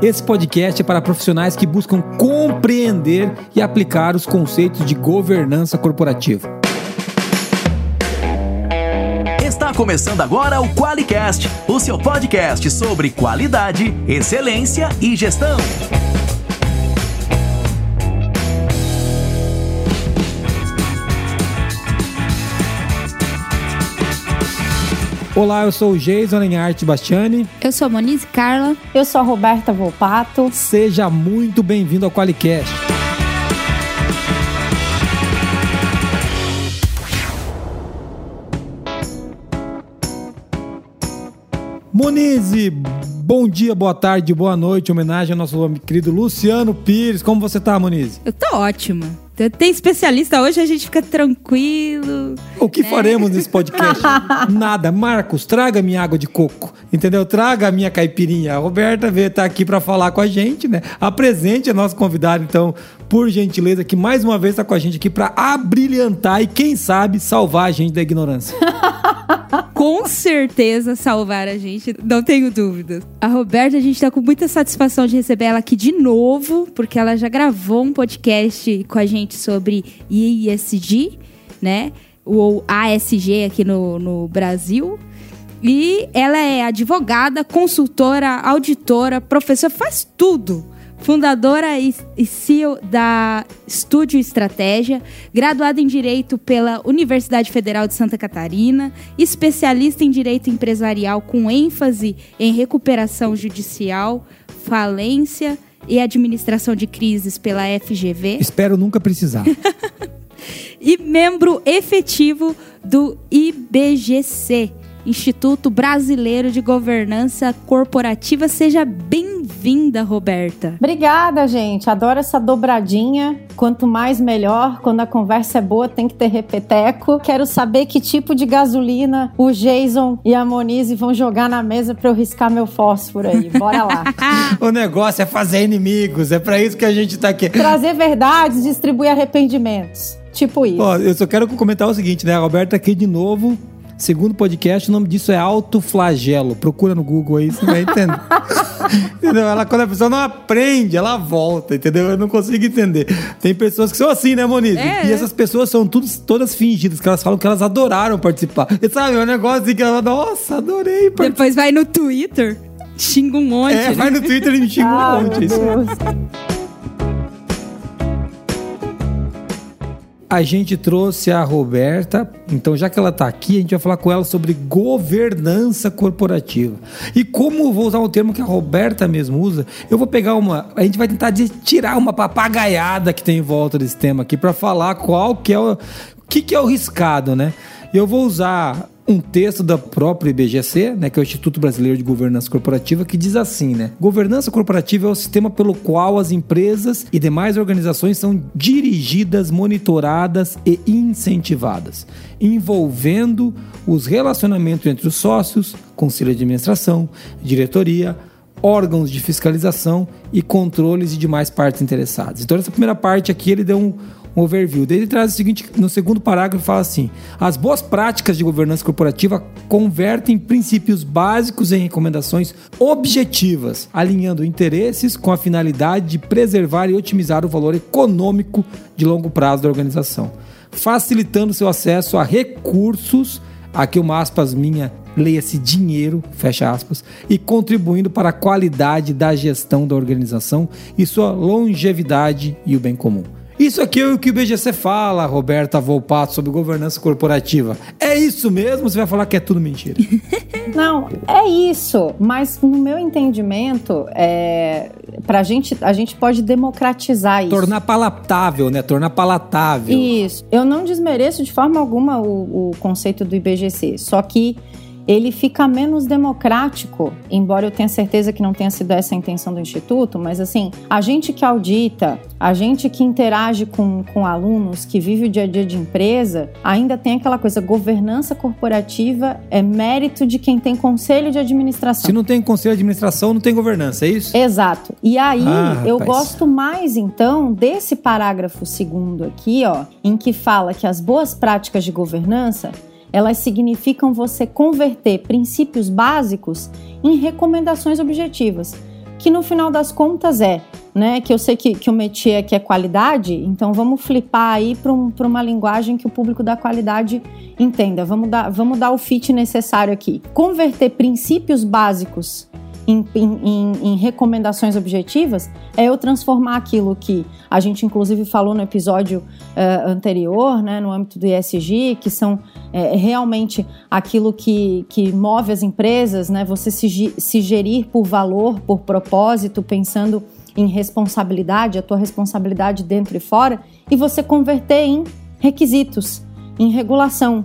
Esse podcast é para profissionais que buscam compreender e aplicar os conceitos de governança corporativa. Está começando agora o QualiCast, o seu podcast sobre qualidade, excelência e gestão. Olá, eu sou o Jason Lenharte Bastiani. Eu sou a Monize Carla. Eu sou a Roberta Volpato. Seja muito bem-vindo ao QualiCast. Monize, bom dia, boa tarde, boa noite. Homenagem ao nosso querido Luciano Pires. Como você tá, Monize? Eu tô ótima. Tem especialista hoje, a gente fica tranquilo. O que né? faremos nesse podcast? Nada. Marcos, traga minha água de coco, entendeu? Traga a minha caipirinha. A Roberta veio estar tá aqui para falar com a gente, né? Apresente a nossa convidada, então, por gentileza, que mais uma vez está com a gente aqui para abrilhantar e, quem sabe, salvar a gente da ignorância. com certeza salvar a gente, não tenho dúvidas. A Roberta, a gente tá com muita satisfação de receber ela aqui de novo, porque ela já gravou um podcast com a gente sobre ISG, né? Ou ASG aqui no, no Brasil. E ela é advogada, consultora, auditora, professora, faz tudo fundadora e CEO da Estúdio Estratégia, graduada em Direito pela Universidade Federal de Santa Catarina, especialista em Direito Empresarial com ênfase em recuperação judicial, falência e administração de crises pela FGV. Espero nunca precisar. e membro efetivo do IBGC, Instituto Brasileiro de Governança Corporativa. Seja bem-vinda, Roberta. Obrigada, gente. Adoro essa dobradinha. Quanto mais melhor. Quando a conversa é boa, tem que ter repeteco. Quero saber que tipo de gasolina o Jason e a Monize vão jogar na mesa para eu riscar meu fósforo aí. Bora lá. o negócio é fazer inimigos. É para isso que a gente tá aqui. Trazer verdades, distribuir arrependimentos. Tipo isso. Ó, eu só quero comentar o seguinte, né? A Roberta aqui de novo Segundo podcast, o nome disso é autoflagelo. Procura no Google aí, você vai entender. entendeu? Ela, quando a pessoa não aprende, ela volta, entendeu? Eu não consigo entender. Tem pessoas que são assim, né, Moniz? É. E essas pessoas são tudo, todas fingidas, que elas falam que elas adoraram participar. E sabe, é um negócio assim que ela, nossa, adorei participar. Depois vai no Twitter, xinga um monte. É, né? vai no Twitter e me xinga um monte. Isso. A gente trouxe a Roberta, então já que ela está aqui, a gente vai falar com ela sobre governança corporativa. E como vou usar um termo que a Roberta mesmo usa, eu vou pegar uma, a gente vai tentar tirar uma papagaiada que tem em volta desse tema aqui para falar qual que é o, que, que é o riscado, né? Eu vou usar um texto da própria IBGC, né, que é o Instituto Brasileiro de Governança Corporativa, que diz assim, né? Governança corporativa é o sistema pelo qual as empresas e demais organizações são dirigidas, monitoradas e incentivadas, envolvendo os relacionamentos entre os sócios, conselho de administração, diretoria, órgãos de fiscalização e controles de demais partes interessadas. Então, essa primeira parte aqui ele deu um, um overview. Ele traz o seguinte, no segundo parágrafo fala assim: as boas práticas de governança corporativa convertem princípios básicos em recomendações objetivas, alinhando interesses com a finalidade de preservar e otimizar o valor econômico de longo prazo da organização, facilitando seu acesso a recursos, aqui uma aspas minha leia-se dinheiro, fecha aspas, e contribuindo para a qualidade da gestão da organização e sua longevidade e o bem comum. Isso aqui é o que o BGC fala, Roberta Volpato, sobre governança corporativa. É isso mesmo? Você vai falar que é tudo mentira? Não, é isso. Mas no meu entendimento, é, pra gente, a gente pode democratizar isso. Tornar palatável, né? Tornar palatável. Isso. Eu não desmereço de forma alguma o, o conceito do IBGC. Só que ele fica menos democrático, embora eu tenha certeza que não tenha sido essa a intenção do Instituto, mas assim, a gente que audita, a gente que interage com, com alunos, que vive o dia a dia de empresa, ainda tem aquela coisa, governança corporativa é mérito de quem tem conselho de administração. Se não tem conselho de administração, não tem governança, é isso? Exato. E aí, ah, eu gosto mais então desse parágrafo segundo aqui, ó, em que fala que as boas práticas de governança elas significam você converter princípios básicos em recomendações objetivas. que no final das contas é, né? Que eu sei que, que o métier aqui é qualidade, então vamos flipar aí para um, uma linguagem que o público da qualidade entenda. Vamos dar, vamos dar o fit necessário aqui. Converter princípios básicos em, em, em, recomendações objetivas é eu transformar aquilo que a gente inclusive falou no episódio uh, anterior, né, no âmbito do ESG, que são é, realmente aquilo que, que move as empresas, né, você se, se gerir por valor, por propósito, pensando em responsabilidade, a tua responsabilidade dentro e fora, e você converter em requisitos, em regulação,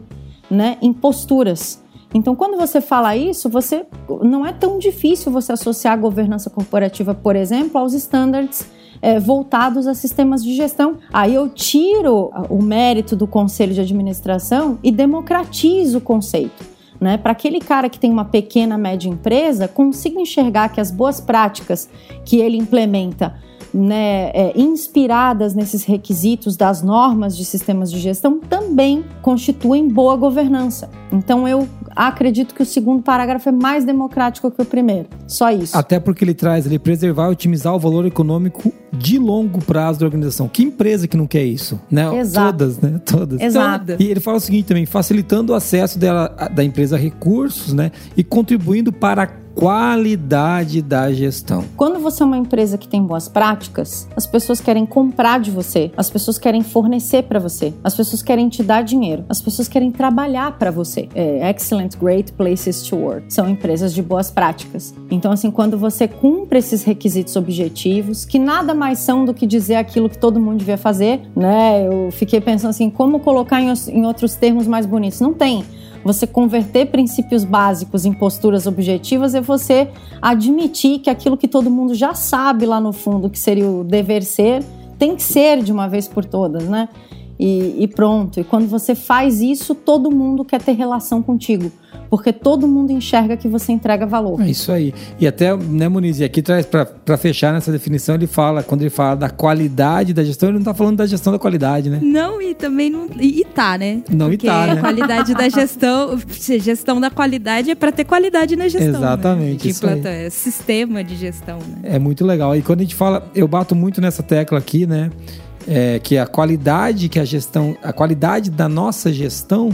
né, em posturas. Então, quando você fala isso, você não é tão difícil você associar a governança corporativa, por exemplo, aos standards é, voltados a sistemas de gestão. Aí eu tiro o mérito do conselho de administração e democratizo o conceito. Né, para aquele cara que tem uma pequena, média empresa, consiga enxergar que as boas práticas que ele implementa né, é, inspiradas nesses requisitos das normas de sistemas de gestão também constituem boa governança. Então eu acredito que o segundo parágrafo é mais democrático que o primeiro. Só isso. Até porque ele traz ele preservar e otimizar o valor econômico de longo prazo da organização. Que empresa que não quer isso? Né? Exato. Todas, né? Todas. Exato. Então, e ele fala o seguinte também, facilitando o acesso dela, da empresa a recursos, né? E contribuindo para a qualidade da gestão. Quando você é uma empresa que tem boas práticas, as pessoas querem comprar de você, as pessoas querem fornecer para você, as pessoas querem te dar dinheiro, as pessoas querem trabalhar para você. É, excellent, great places to work são empresas de boas práticas. Então, assim, quando você cumpre esses requisitos objetivos, que nada mais são do que dizer aquilo que todo mundo devia fazer, né? Eu fiquei pensando assim, como colocar em, em outros termos mais bonitos? Não tem. Você converter princípios básicos em posturas objetivas é você admitir que aquilo que todo mundo já sabe lá no fundo, que seria o dever ser, tem que ser de uma vez por todas, né? E, e pronto. E quando você faz isso, todo mundo quer ter relação contigo porque todo mundo enxerga que você entrega valor. É isso aí. E até, né, Muniz, e aqui traz para fechar nessa definição, ele fala, quando ele fala da qualidade da gestão, ele não está falando da gestão da qualidade, né? Não, e também não. E tá, né? Não, porque e tá, né? a qualidade da gestão, gestão da qualidade é para ter qualidade na gestão. Né? Exatamente. Né? Isso aí. É sistema de gestão, né? É muito legal. E quando a gente fala, eu bato muito nessa tecla aqui, né? É, que a qualidade que a gestão, a qualidade da nossa gestão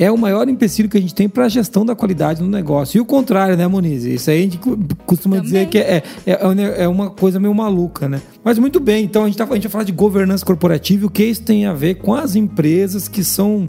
é o maior empecilho que a gente tem para a gestão da qualidade no negócio. E o contrário, né, Moniz? Isso aí a gente costuma Também. dizer que é, é, é, é, uma coisa meio maluca, né? Mas muito bem, então a gente, tá, a gente vai falar de governança corporativa e o que isso tem a ver com as empresas que são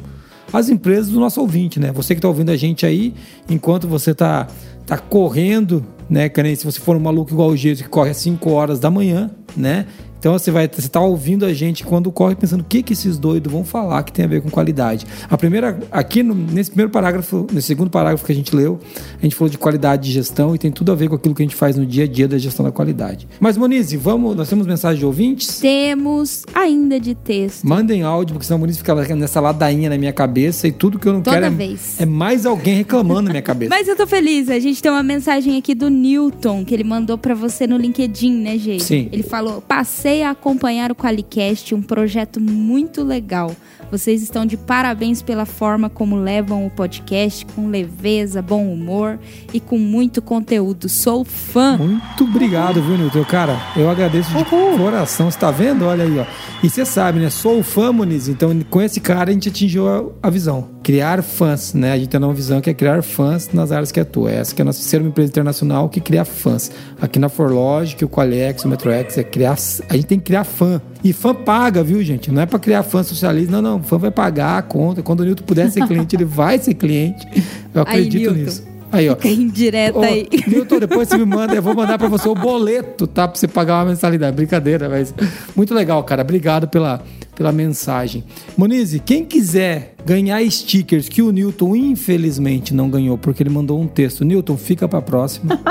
as empresas do nosso ouvinte, né? Você que está ouvindo a gente aí, enquanto você está tá correndo, né? Que nem se você for um maluco igual o Gênesis que corre às 5 horas da manhã, né? Então você vai estar tá ouvindo a gente quando corre pensando o que, que esses doidos vão falar que tem a ver com qualidade. A primeira, aqui no, nesse primeiro parágrafo, nesse segundo parágrafo que a gente leu, a gente falou de qualidade de gestão e tem tudo a ver com aquilo que a gente faz no dia a dia da gestão da qualidade. Mas Monize, vamos, nós temos mensagem de ouvintes? Temos ainda de texto. Mandem áudio, porque senão a Monize fica nessa ladainha na minha cabeça e tudo que eu não Toda quero é, vez. é mais alguém reclamando na minha cabeça. Mas eu tô feliz, a gente tem uma mensagem aqui do Newton que ele mandou para você no LinkedIn, né, gente? Sim. Ele falou: "Passei a acompanhar o Qualicast, um projeto muito legal. Vocês estão de parabéns pela forma como levam o podcast com leveza, bom humor e com muito conteúdo. Sou fã. Muito obrigado, viu, Nilton? Cara, eu agradeço de Uhul. coração. Você tá vendo? Olha aí, ó. E você sabe, né? Sou fã, Muniz. Então, com esse cara, a gente atingiu a, a visão. Criar fãs, né? A gente tem uma visão que é criar fãs nas áreas que atua. Essa que é a nossa ser uma empresa internacional que cria fãs. Aqui na Forlogic, o Qualex, o MetroX, é criar. A gente tem que criar fã. E fã paga, viu, gente? Não é para criar fã socialista. Não, não. Fã vai pagar a conta. Quando o Nilton puder ser cliente, ele vai ser cliente. Eu acredito aí, nisso. Aí, ó. Fica indireta aí. Nilton, depois você me manda, eu vou mandar para você o boleto, tá? Pra você pagar uma mensalidade. Brincadeira, mas muito legal, cara. Obrigado pela, pela mensagem. Monize, quem quiser ganhar stickers que o Newton infelizmente não ganhou porque ele mandou um texto. Newton, fica para próxima.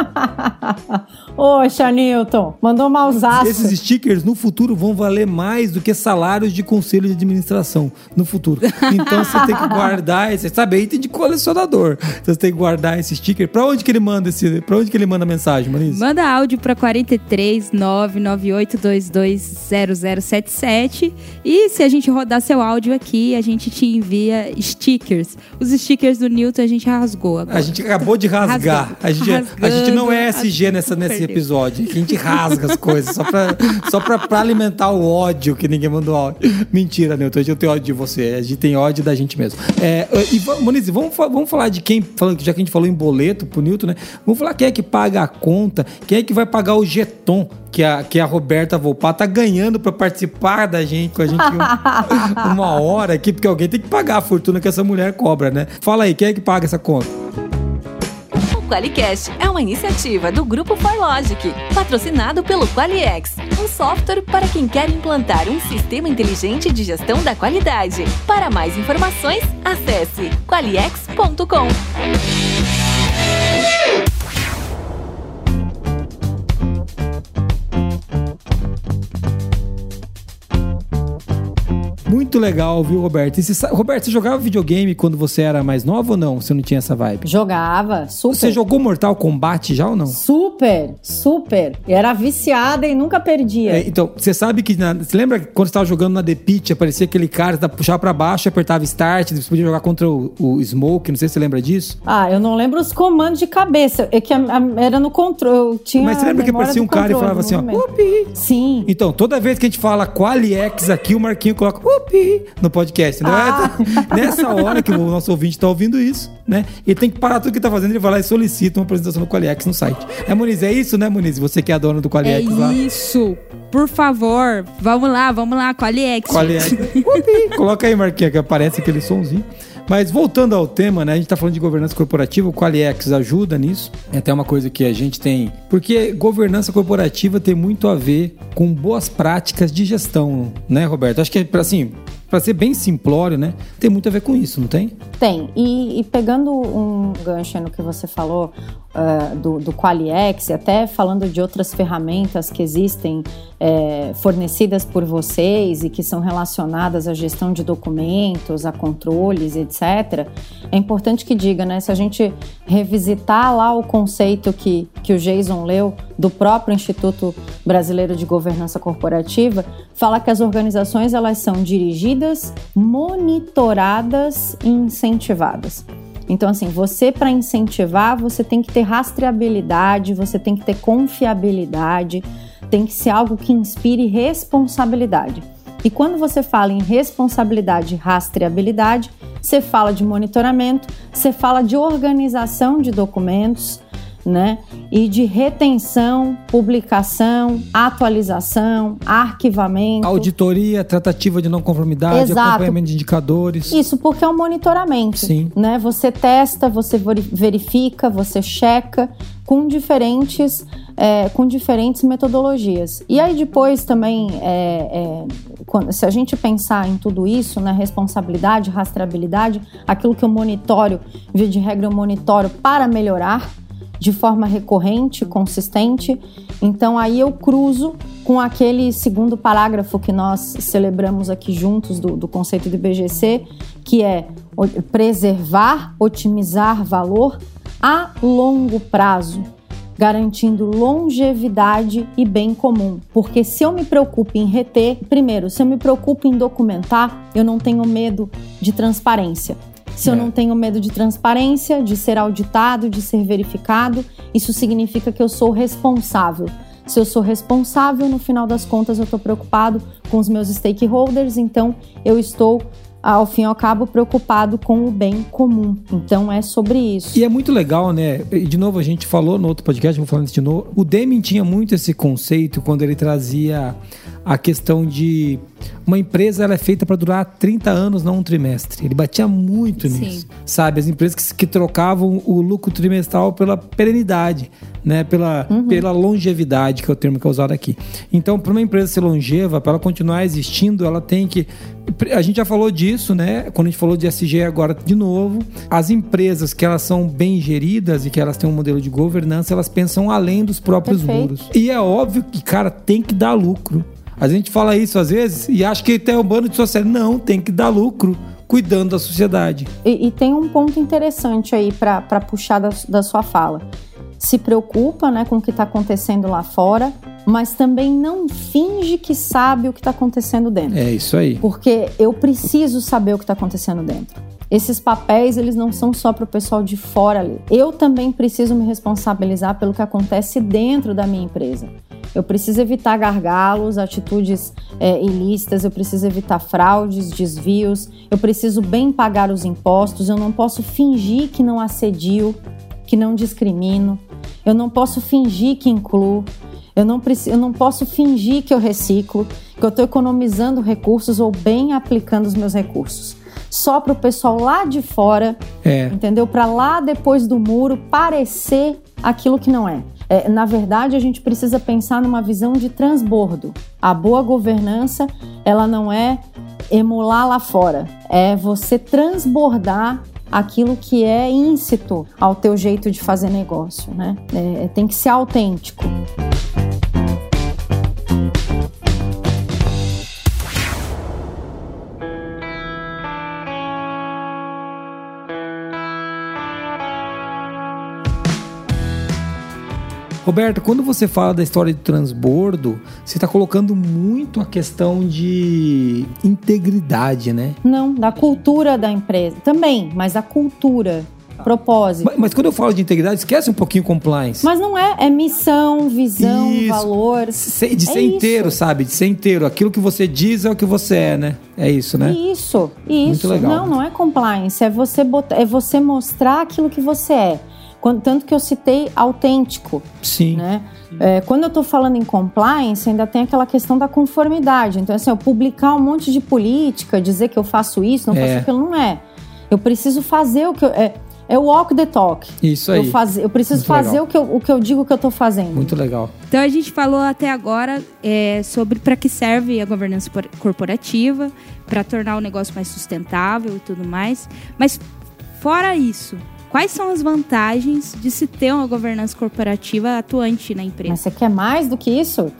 Poxa, Newton, mandou mausaço. Esses stickers no futuro vão valer mais do que salários de conselho de administração no futuro. Então você tem que guardar esse, sabe, aí tem de colecionador. Então você tem que guardar esse sticker. Para onde que ele manda esse, para onde que ele manda a mensagem, Moniz? Manda áudio para 43 998220077 e se a gente rodar seu áudio aqui, a gente te envia stickers. Os stickers do Newton a gente rasgou agora. A gente acabou de rasgar. A gente, a gente não é SG nessa, nesse, episódio, a gente rasga as coisas só pra, só pra, pra alimentar o ódio que ninguém mandou áudio. Mentira, Newton, eu tenho ódio de você. A gente tem ódio da gente mesmo. É, e, Moniz, vamos, vamos falar de quem, já que a gente falou em boleto pro Newton, né? Vamos falar quem é que paga a conta, quem é que vai pagar o jeton que a, que a Roberta Volpá tá ganhando para participar da gente, com a gente um, uma hora aqui, porque alguém tem que pagar a fortuna que essa mulher cobra, né? Fala aí, quem é que paga essa conta? QualiCast é uma iniciativa do Grupo Farlogic, patrocinado pelo QualiX, um software para quem quer implantar um sistema inteligente de gestão da qualidade. Para mais informações, acesse qualiex.com. Muito legal, viu, Roberto? E você, Roberto, você jogava videogame quando você era mais nova ou não? Você não tinha essa vibe? Jogava, super. Você jogou Mortal Kombat já ou não? Super, super. Eu era viciada e nunca perdia. É, então, você sabe que. Na, você lembra quando você estava jogando na The Pit, aparecia aquele cara, você puxava pra baixo, apertava Start, você podia jogar contra o, o, Smoke, não sei se você lembra disso? Ah, eu não lembro os comandos de cabeça. É que a, a, era no controle. Tinha Mas você lembra que aparecia um cara e falava assim, ó, Upi. Sim. Então, toda vez que a gente fala Qualiex aqui, o Marquinho coloca no podcast. Né? Ah. Nessa hora que o nosso ouvinte está ouvindo isso, né? Ele tem que parar tudo que está fazendo, ele vai lá e solicita uma apresentação do Qualiex no site. É, Muniz, é isso, né, Muniz? Você que é a dona do Qualiex é lá. isso. Por favor, vamos lá, vamos lá, Qualiex. Qualiex. Coloca aí, Marquinha, que aparece aquele sonzinho. Mas voltando ao tema, né? A gente está falando de governança corporativa, o Qualiex ajuda nisso. É até uma coisa que a gente tem. Porque governança corporativa tem muito a ver com boas práticas de gestão, né, Roberto? Acho que, assim, para ser bem simplório, né? Tem muito a ver com isso, não tem? Tem. E, e pegando um gancho no que você falou uh, do, do Qualiex, até falando de outras ferramentas que existem é, fornecidas por vocês e que são relacionadas à gestão de documentos, a controles, etc., é importante que diga, né? Se a gente revisitar lá o conceito que, que o Jason leu do próprio Instituto Brasileiro de Governança Corporativa, fala que as organizações elas são dirigidas, monitoradas e incentivadas. Então, assim, você para incentivar, você tem que ter rastreabilidade, você tem que ter confiabilidade, tem que ser algo que inspire responsabilidade. E quando você fala em responsabilidade e rastreabilidade, você fala de monitoramento, você fala de organização de documentos, né? E de retenção, publicação, atualização, arquivamento. Auditoria, tratativa de não conformidade, Exato. acompanhamento de indicadores. Isso porque é um monitoramento. Sim. Né? Você testa, você verifica, você checa com diferentes, é, com diferentes metodologias. E aí depois também, é, é, quando, se a gente pensar em tudo isso, né, responsabilidade, rastreabilidade, aquilo que eu monitório, via de regra eu monitório para melhorar, de forma recorrente, consistente. Então aí eu cruzo com aquele segundo parágrafo que nós celebramos aqui juntos do, do conceito do IBGC, que é preservar, otimizar valor a longo prazo, garantindo longevidade e bem comum. Porque se eu me preocupo em reter, primeiro, se eu me preocupo em documentar, eu não tenho medo de transparência. Se é. eu não tenho medo de transparência, de ser auditado, de ser verificado, isso significa que eu sou responsável. Se eu sou responsável, no final das contas eu estou preocupado com os meus stakeholders, então eu estou ao fim e ao cabo, preocupado com o bem comum. Então é sobre isso. E é muito legal, né? E de novo, a gente falou no outro podcast, vou falando de novo. O Deming tinha muito esse conceito quando ele trazia a questão de uma empresa ela é feita para durar 30 anos, não um trimestre. Ele batia muito Sim. nisso. Sabe? As empresas que, que, trocavam o lucro trimestral pela perenidade, né? Pela, uhum. pela longevidade, que é o termo que é usado aqui. Então, para uma empresa ser longeva, para ela continuar existindo, ela tem que. A gente já falou disso, né? Quando a gente falou de SG agora de novo. As empresas que elas são bem geridas e que elas têm um modelo de governança, elas pensam além dos próprios Perfeito. muros. E é óbvio que, cara, tem que dar lucro. A gente fala isso às vezes e acha que tem um bando de social. Não, tem que dar lucro cuidando da sociedade. E, e tem um ponto interessante aí para puxar da, da sua fala. Se preocupa né, com o que está acontecendo lá fora, mas também não finge que sabe o que está acontecendo dentro. É isso aí. Porque eu preciso saber o que está acontecendo dentro. esses papéis eles não são só para o pessoal de fora ali. Eu também preciso me responsabilizar pelo que acontece dentro da minha empresa. Eu preciso evitar gargalos, atitudes é, ilícitas, eu preciso evitar fraudes, desvios, eu preciso bem pagar os impostos, eu não posso fingir que não assedio, que não discrimino, eu não posso fingir que incluo, eu não, preciso, eu não posso fingir que eu reciclo, que eu estou economizando recursos ou bem aplicando os meus recursos. Só para o pessoal lá de fora, é. entendeu? Para lá depois do muro parecer aquilo que não é. É. Na verdade, a gente precisa pensar numa visão de transbordo. A boa governança, ela não é emular lá fora, é você transbordar aquilo que é íncito ao teu jeito de fazer negócio, né? É, tem que ser autêntico. Roberto, quando você fala da história de transbordo, você está colocando muito a questão de integridade, né? Não, da cultura da empresa. Também, mas a cultura propósito. Mas, mas, quando eu falo de integridade, esquece um pouquinho compliance. Mas não é, é missão, visão, isso. valor. de ser é inteiro, isso. sabe? De ser inteiro. Aquilo que você diz é o que você é, né? É isso, né? Isso, isso. Muito legal. Não, não é compliance. É você, botar, é você mostrar aquilo que você é. Quando, tanto que eu citei autêntico. Sim. Né? É, quando eu estou falando em compliance, ainda tem aquela questão da conformidade. Então, assim, eu publicar um monte de política, dizer que eu faço isso, não é. faço aquilo, não é. Eu preciso fazer o que eu. É, é o walk the talk. Isso aí. Eu, faz, eu preciso Muito fazer o que eu, o que eu digo que eu estou fazendo. Muito legal. Então a gente falou até agora é, sobre para que serve a governança corporativa, para tornar o negócio mais sustentável e tudo mais. Mas fora isso, Quais são as vantagens de se ter uma governança corporativa atuante na empresa? Mas você quer mais do que isso?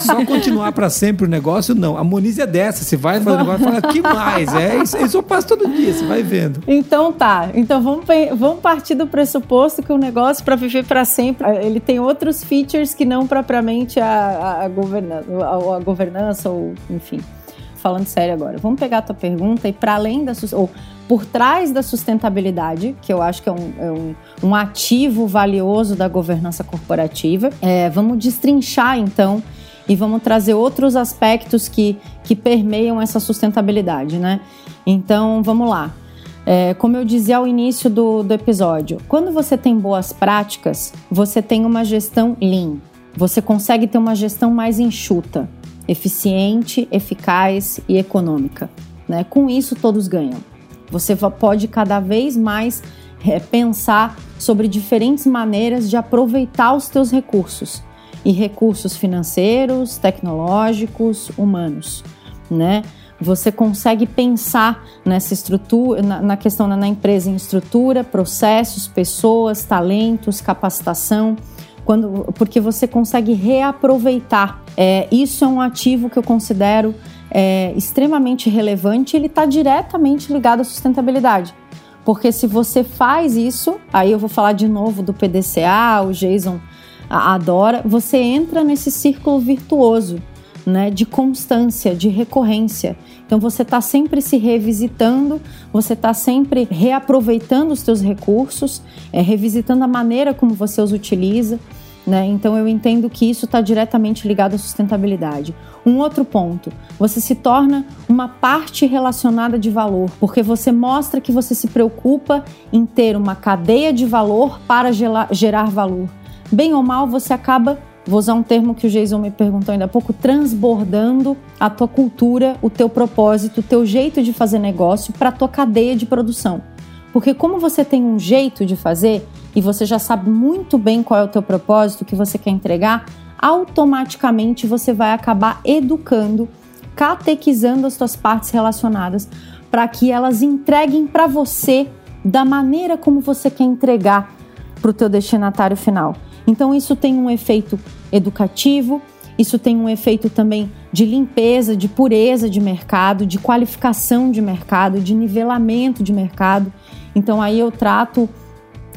Só continuar para sempre o negócio, não. A Moniz é dessa. Você vai fazer o negócio e fala, que mais? É isso, isso eu passo todo dia, você vai vendo. Então tá. Então vamos, vamos partir do pressuposto que o negócio, para viver para sempre, ele tem outros features que não propriamente a, a, a, governança, a, a governança ou enfim falando sério agora. Vamos pegar a tua pergunta e para além da ou por trás da sustentabilidade, que eu acho que é um, é um, um ativo valioso da governança corporativa, é, vamos destrinchar então e vamos trazer outros aspectos que, que permeiam essa sustentabilidade, né? Então, vamos lá. É, como eu dizia ao início do, do episódio, quando você tem boas práticas, você tem uma gestão lean. Você consegue ter uma gestão mais enxuta, eficiente, eficaz e econômica. Né? Com isso, todos ganham. Você pode cada vez mais é, pensar sobre diferentes maneiras de aproveitar os teus recursos e recursos financeiros, tecnológicos, humanos, né? Você consegue pensar nessa estrutura, na, na questão na empresa em estrutura, processos, pessoas, talentos, capacitação, quando, porque você consegue reaproveitar. É, isso é um ativo que eu considero é, extremamente relevante, ele está diretamente ligado à sustentabilidade. Porque se você faz isso, aí eu vou falar de novo do PDCA, o Jason adora, você entra nesse círculo virtuoso, né, de constância, de recorrência. Então você está sempre se revisitando, você está sempre reaproveitando os seus recursos, é, revisitando a maneira como você os utiliza. Né? Então eu entendo que isso está diretamente ligado à sustentabilidade. Um outro ponto, você se torna uma parte relacionada de valor, porque você mostra que você se preocupa em ter uma cadeia de valor para gerar valor. Bem ou mal, você acaba, vou usar um termo que o Jason me perguntou ainda há pouco, transbordando a tua cultura, o teu propósito, o teu jeito de fazer negócio para a tua cadeia de produção. Porque como você tem um jeito de fazer e você já sabe muito bem qual é o teu propósito que você quer entregar, automaticamente você vai acabar educando, catequizando as tuas partes relacionadas para que elas entreguem para você da maneira como você quer entregar para o teu destinatário final. Então isso tem um efeito educativo, isso tem um efeito também de limpeza, de pureza de mercado, de qualificação de mercado, de nivelamento de mercado. Então aí eu trato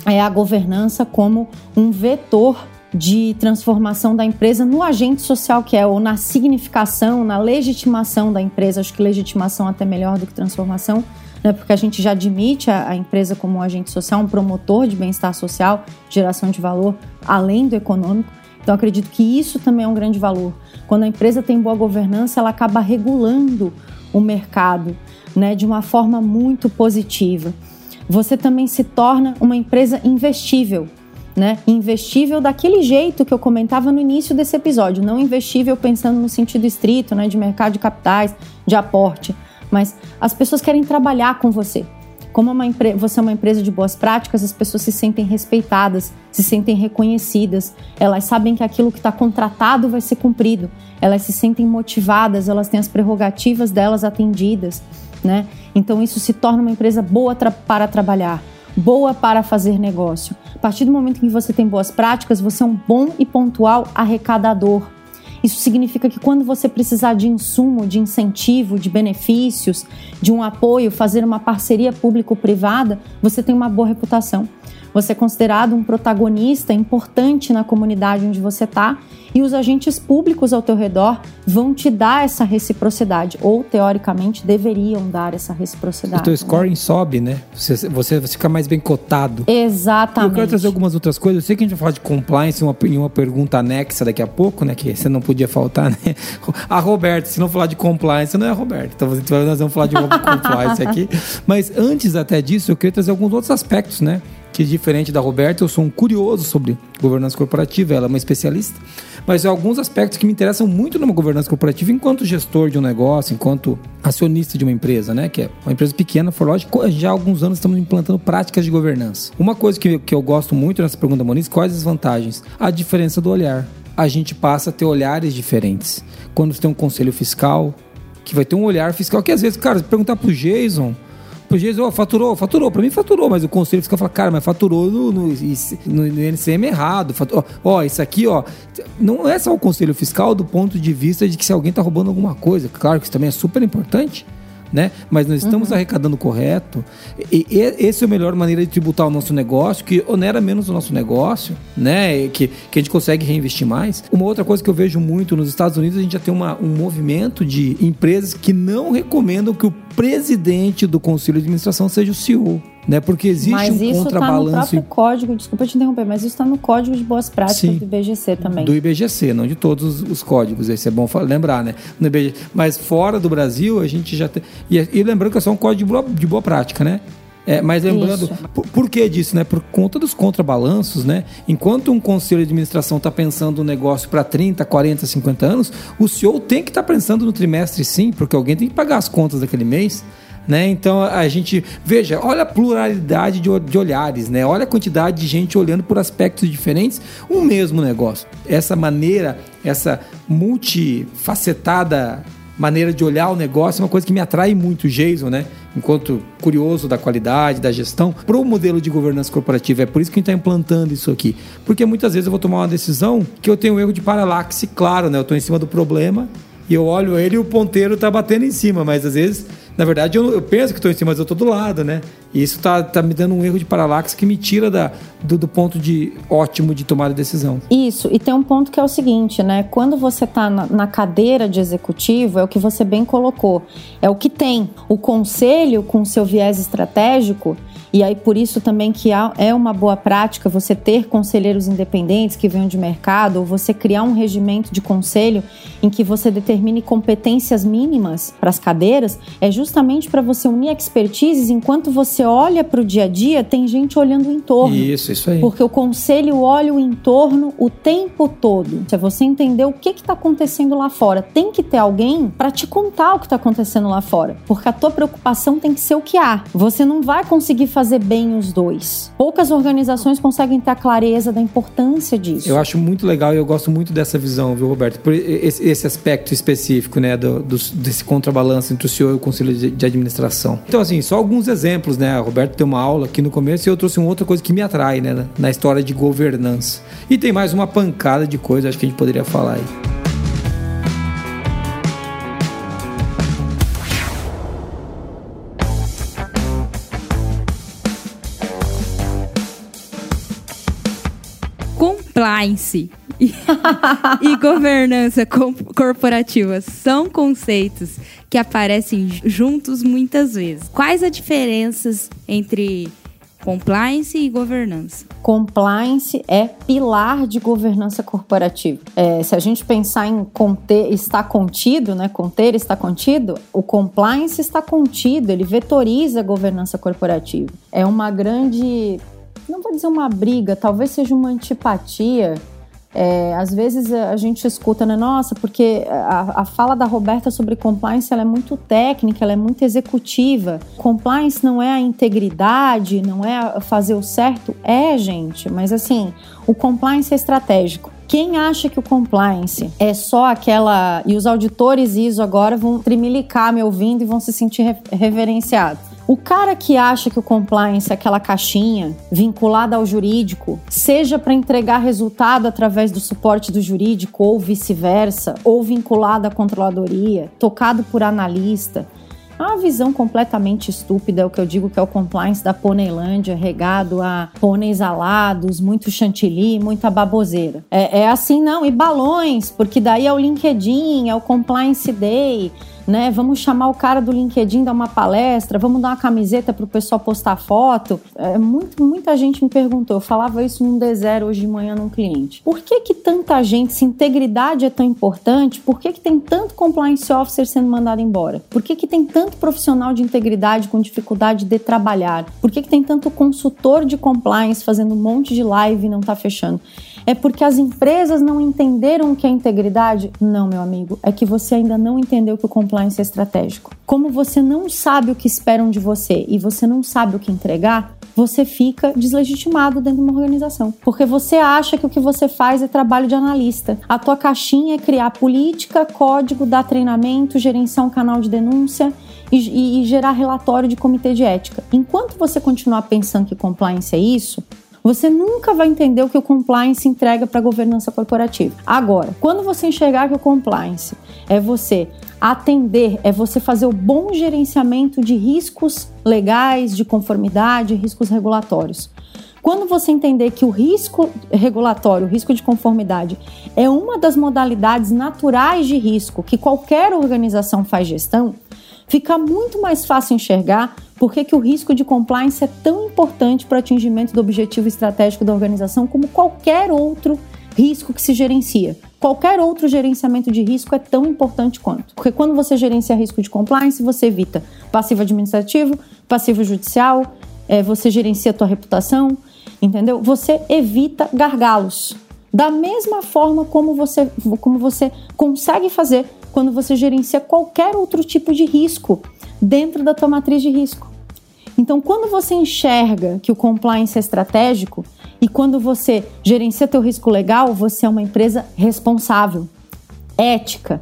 é, a governança como um vetor de transformação da empresa no agente social que é, ou na significação, na legitimação da empresa. Acho que legitimação até melhor do que transformação, né, porque a gente já admite a, a empresa como um agente social, um promotor de bem-estar social, geração de valor, além do econômico. Então, acredito que isso também é um grande valor. Quando a empresa tem boa governança, ela acaba regulando o mercado né, de uma forma muito positiva. Você também se torna uma empresa investível, né? Investível daquele jeito que eu comentava no início desse episódio, não investível pensando no sentido estrito, né, de mercado de capitais, de aporte, mas as pessoas querem trabalhar com você. Como uma você é uma empresa de boas práticas, as pessoas se sentem respeitadas, se sentem reconhecidas, elas sabem que aquilo que está contratado vai ser cumprido, elas se sentem motivadas, elas têm as prerrogativas delas atendidas, né? Então isso se torna uma empresa boa tra para trabalhar, boa para fazer negócio. A partir do momento que você tem boas práticas, você é um bom e pontual arrecadador. Isso significa que quando você precisar de insumo, de incentivo, de benefícios, de um apoio, fazer uma parceria público-privada, você tem uma boa reputação. Você é considerado um protagonista importante na comunidade onde você está e os agentes públicos ao teu redor vão te dar essa reciprocidade, ou teoricamente deveriam dar essa reciprocidade. O teu scoring né? sobe, né? Você, você fica mais bem cotado. Exatamente. eu quero trazer algumas outras coisas. Eu sei que a gente vai falar de compliance em uma, em uma pergunta anexa daqui a pouco, né? Que você não podia faltar, né? A Roberta, se não falar de compliance, não é a Roberta. Então nós vamos falar de compliance aqui. Mas antes até disso, eu queria trazer alguns outros aspectos, né? Que diferente da Roberta, eu sou um curioso sobre governança corporativa, ela é uma especialista, mas há alguns aspectos que me interessam muito numa governança corporativa enquanto gestor de um negócio, enquanto acionista de uma empresa, né, que é uma empresa pequena, lógico, já há alguns anos estamos implantando práticas de governança. Uma coisa que, que eu gosto muito nessa pergunta, Moniz, quais as vantagens? A diferença do olhar. A gente passa a ter olhares diferentes. Quando você tem um conselho fiscal, que vai ter um olhar fiscal que às vezes, cara, perguntar pro Jason, pro Jason, oh, faturou, faturou. Pra mim faturou, mas o conselho fica falando, cara, mas faturou no, no, no, no NCM errado. Ó, oh, isso aqui, ó, não é só o conselho fiscal do ponto de vista de que se alguém tá roubando alguma coisa. Claro que isso também é super importante né? Mas nós estamos uhum. arrecadando correto. E, e essa é a melhor maneira de tributar o nosso negócio, que onera menos o nosso negócio, né? Que, que a gente consegue reinvestir mais. Uma outra coisa que eu vejo muito nos Estados Unidos, a gente já tem uma, um movimento de empresas que não recomendam que o presidente do conselho de administração seja o CEO né? Porque existe mas um isso contrabalanço. Tá no próprio código, desculpa te interromper, mas isso está no código de boas práticas Sim, do IBGC também. Do IBGC, não de todos os códigos. Esse é bom lembrar, né? No IBGC, mas fora do Brasil, a gente já tem. E, e lembrando que é só um código de boa, de boa prática, né? É, mas lembrando, por, por, que disso, né? Por conta dos contrabalanços, né? Enquanto um conselho de administração está pensando um negócio para 30, 40, 50 anos, o CEO tem que estar tá pensando no trimestre sim, porque alguém tem que pagar as contas daquele mês. Né? Então a gente veja, olha a pluralidade de, de, olhares, né? Olha a quantidade de gente olhando por aspectos diferentes um mesmo negócio. Essa maneira, essa multifacetada maneira de olhar o negócio é uma coisa que me atrai muito, Jason, né? Enquanto curioso da qualidade, da gestão, para o modelo de governança corporativa. É por isso que a gente está implantando isso aqui. Porque muitas vezes eu vou tomar uma decisão que eu tenho um erro de paralaxe, claro, né? Eu estou em cima do problema e eu olho ele e o ponteiro está batendo em cima, mas às vezes na verdade, eu, eu penso que estou em cima, mas eu estou do lado, né? E isso tá, tá me dando um erro de paralaxe que me tira da, do, do, ponto de ótimo de tomar a decisão. Isso, e tem um ponto que é o seguinte, né? Quando você está na, na, cadeira de executivo, é o que você bem colocou. É o que tem. O conselho, com seu viés estratégico, e aí por isso também que é uma boa prática você ter conselheiros independentes que venham de mercado, ou você criar um regimento de conselho em que você determine competências mínimas para as cadeiras, é justamente para você unir expertises enquanto você olha para o dia a dia, tem gente olhando o entorno. Isso, isso aí. Porque o conselho olha o entorno o tempo todo. Se você entender o que está acontecendo lá fora, tem que ter alguém para te contar o que está acontecendo lá fora. Porque a tua preocupação tem que ser o que há. Você não vai conseguir fazer bem os dois. Poucas organizações conseguem ter a clareza da importância disso. Eu acho muito legal e eu gosto muito dessa visão, viu, Roberto? Por esse, esse aspecto específico, né, do, do, desse contrabalanço entre o senhor e o conselho de, de, administração. Então, assim, só alguns exemplos, né? O Roberto tem uma aula aqui no começo e eu trouxe uma outra coisa que me atrai, né, na história de governança. E tem mais uma pancada de coisas, acho que a gente poderia falar aí. Compliance e, e governança corporativa são conceitos que aparecem juntos muitas vezes. Quais as diferenças entre Compliance e governança. Compliance é pilar de governança corporativa. É, se a gente pensar em conter, está contido, né? Conter está contido, o compliance está contido, ele vetoriza a governança corporativa. É uma grande, não vou dizer uma briga, talvez seja uma antipatia é, às vezes a gente escuta, né? Nossa, porque a, a, fala da Roberta sobre compliance é muito técnica, ela é muito executiva. Compliance não é a integridade, não é fazer o certo. É, gente, mas assim, o compliance é estratégico. Quem acha que o compliance é só aquela. E os auditores ISO agora vão trimilicar me ouvindo e vão se sentir reverenciados. O cara que acha que o compliance é aquela caixinha vinculada ao jurídico, seja para entregar resultado através do suporte do jurídico ou vice-versa, ou vinculado à controladoria, tocado por analista, é uma visão completamente estúpida, é o que eu digo que é o compliance da Poneilândia, regado a pôneis alados, muito chantilly, muita baboseira. É, é assim, não, e balões, porque daí é o LinkedIn, é o Compliance Day, né? Vamos chamar o cara do LinkedIn dar uma palestra, vamos dar uma camiseta para o pessoal postar foto. É, muito, muita gente me perguntou, eu falava isso num D0 hoje de manhã num cliente. Por que que tanta gente, se integridade é tão importante, por que que tem tanto compliance officer sendo mandado embora? Por que que tem tanto profissional de integridade com dificuldade de trabalhar? Por que que tem tanto consultor de compliance fazendo um monte de live e não está fechando? É porque as empresas não entenderam o que é integridade? Não, meu amigo. É que você ainda não entendeu que o compliance é estratégico. Como você não sabe o que esperam de você e você não sabe o que entregar, você fica deslegitimado dentro de uma organização. Porque você acha que o que você faz é trabalho de analista. A tua caixinha é criar política, código, dar treinamento, gerenciar um canal de denúncia e, e, e gerar relatório de comitê de ética. Enquanto você continuar pensando que compliance é isso, você nunca vai entender o que o compliance entrega para a governança corporativa. Agora, quando você enxergar que o compliance é você atender, é você fazer o bom gerenciamento de riscos legais, de conformidade, riscos regulatórios. Quando você entender que o risco regulatório, o risco de conformidade, é uma das modalidades naturais de risco que qualquer organização faz gestão, fica muito mais fácil enxergar por que, que o risco de compliance é tão importante para o atingimento do objetivo estratégico da organização como qualquer outro risco que se gerencia. Qualquer outro gerenciamento de risco é tão importante quanto. Porque quando você gerencia risco de compliance, você evita passivo administrativo, passivo judicial, é, você gerencia a tua reputação, entendeu? Você evita gargalos. Da mesma forma como você, como você consegue fazer quando você gerencia qualquer outro tipo de risco dentro da tua matriz de risco. Então, quando você enxerga que o compliance é estratégico e quando você gerencia teu risco legal, você é uma empresa responsável, ética,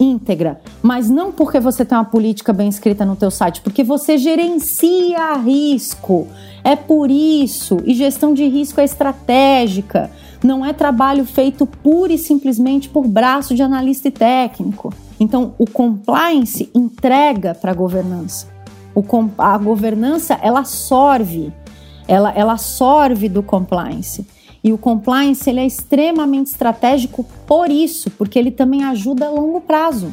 íntegra, mas não porque você tem uma política bem escrita no teu site, porque você gerencia risco. É por isso, e gestão de risco é estratégica não é trabalho feito pura e simplesmente por braço de analista e técnico. Então, o compliance entrega para a governança. O, a governança, ela sorve, ela, ela sorve do compliance. E o compliance ele é extremamente estratégico por isso, porque ele também ajuda a longo prazo.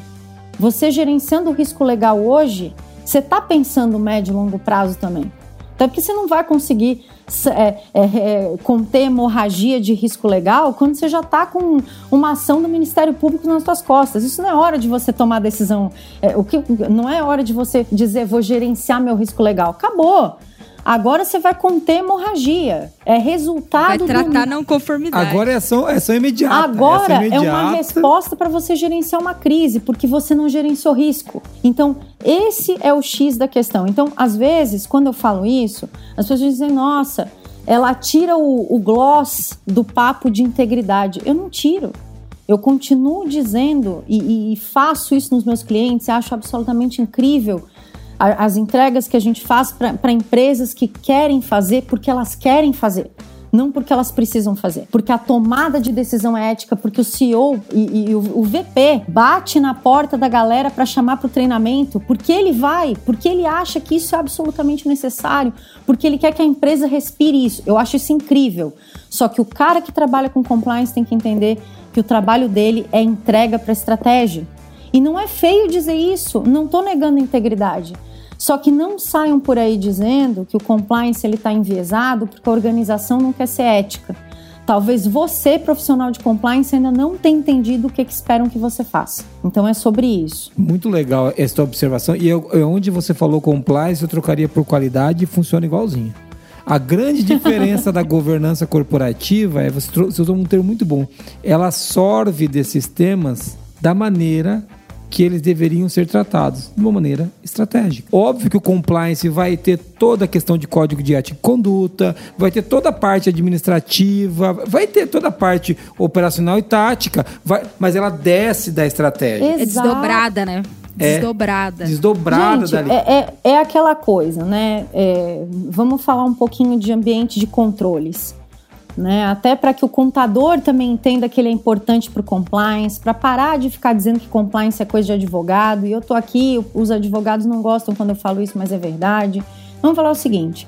Você gerenciando o risco legal hoje, você está pensando médio e longo prazo também. Até porque você não vai conseguir é, é, é, conter hemorragia de risco legal quando você já está com uma ação do Ministério Público nas suas costas. Isso não é hora de você tomar decisão. É, o que, não é hora de você dizer vou gerenciar meu risco legal. Acabou. Agora você vai conter hemorragia. É resultado. Vai tratar do... não conformidade. Agora é só, é só imediato. Agora é, é uma resposta para você gerenciar uma crise, porque você não gerenciou risco. Então, esse é o X da questão. Então, às vezes, quando eu falo isso, as pessoas dizem, nossa, ela tira o, o gloss do papo de integridade. Eu não tiro. Eu continuo dizendo e, e faço isso nos meus clientes, acho absolutamente incrível as entregas que a gente faz para empresas que querem fazer porque elas querem fazer. não porque elas precisam fazer, porque a tomada de decisão é ética, porque o CEO e, e o, o, VP bate na porta da galera para chamar para o treinamento, porque ele vai, porque ele acha que isso é absolutamente necessário, porque ele quer que a empresa respire isso. Eu acho isso incrível. Só que o cara que trabalha com compliance tem que entender que o trabalho dele é entrega para estratégia. E não é feio dizer isso, não estou negando a integridade. Só que não saiam por aí dizendo que o compliance ele está enviesado porque a organização não quer ser ética. Talvez você, profissional de compliance, ainda não tenha entendido o que, que esperam que você faça. Então é sobre isso. Muito legal essa observação. E eu, onde você falou compliance, eu trocaria por qualidade e funciona igualzinho. A grande diferença da governança corporativa é, você, você usou um termo muito bom, ela sorve desses temas da maneira que eles deveriam ser tratados de uma maneira estratégica. Óbvio que o compliance vai ter toda a questão de código de ética e conduta, vai ter toda a parte administrativa, vai ter toda a parte operacional e tática, vai, mas ela desce da estratégia. Exato. É desdobrada, né? É desdobrada. É desdobrada Gente, dali. É, é, é aquela coisa, né? É, vamos falar um pouquinho de ambiente de controles né? Até para que o contador também entenda que ele é importante para o compliance, para parar de ficar dizendo que compliance é coisa de advogado. E eu tô aqui, os advogados não gostam quando eu falo isso, mas é verdade. Vamos falar o seguinte: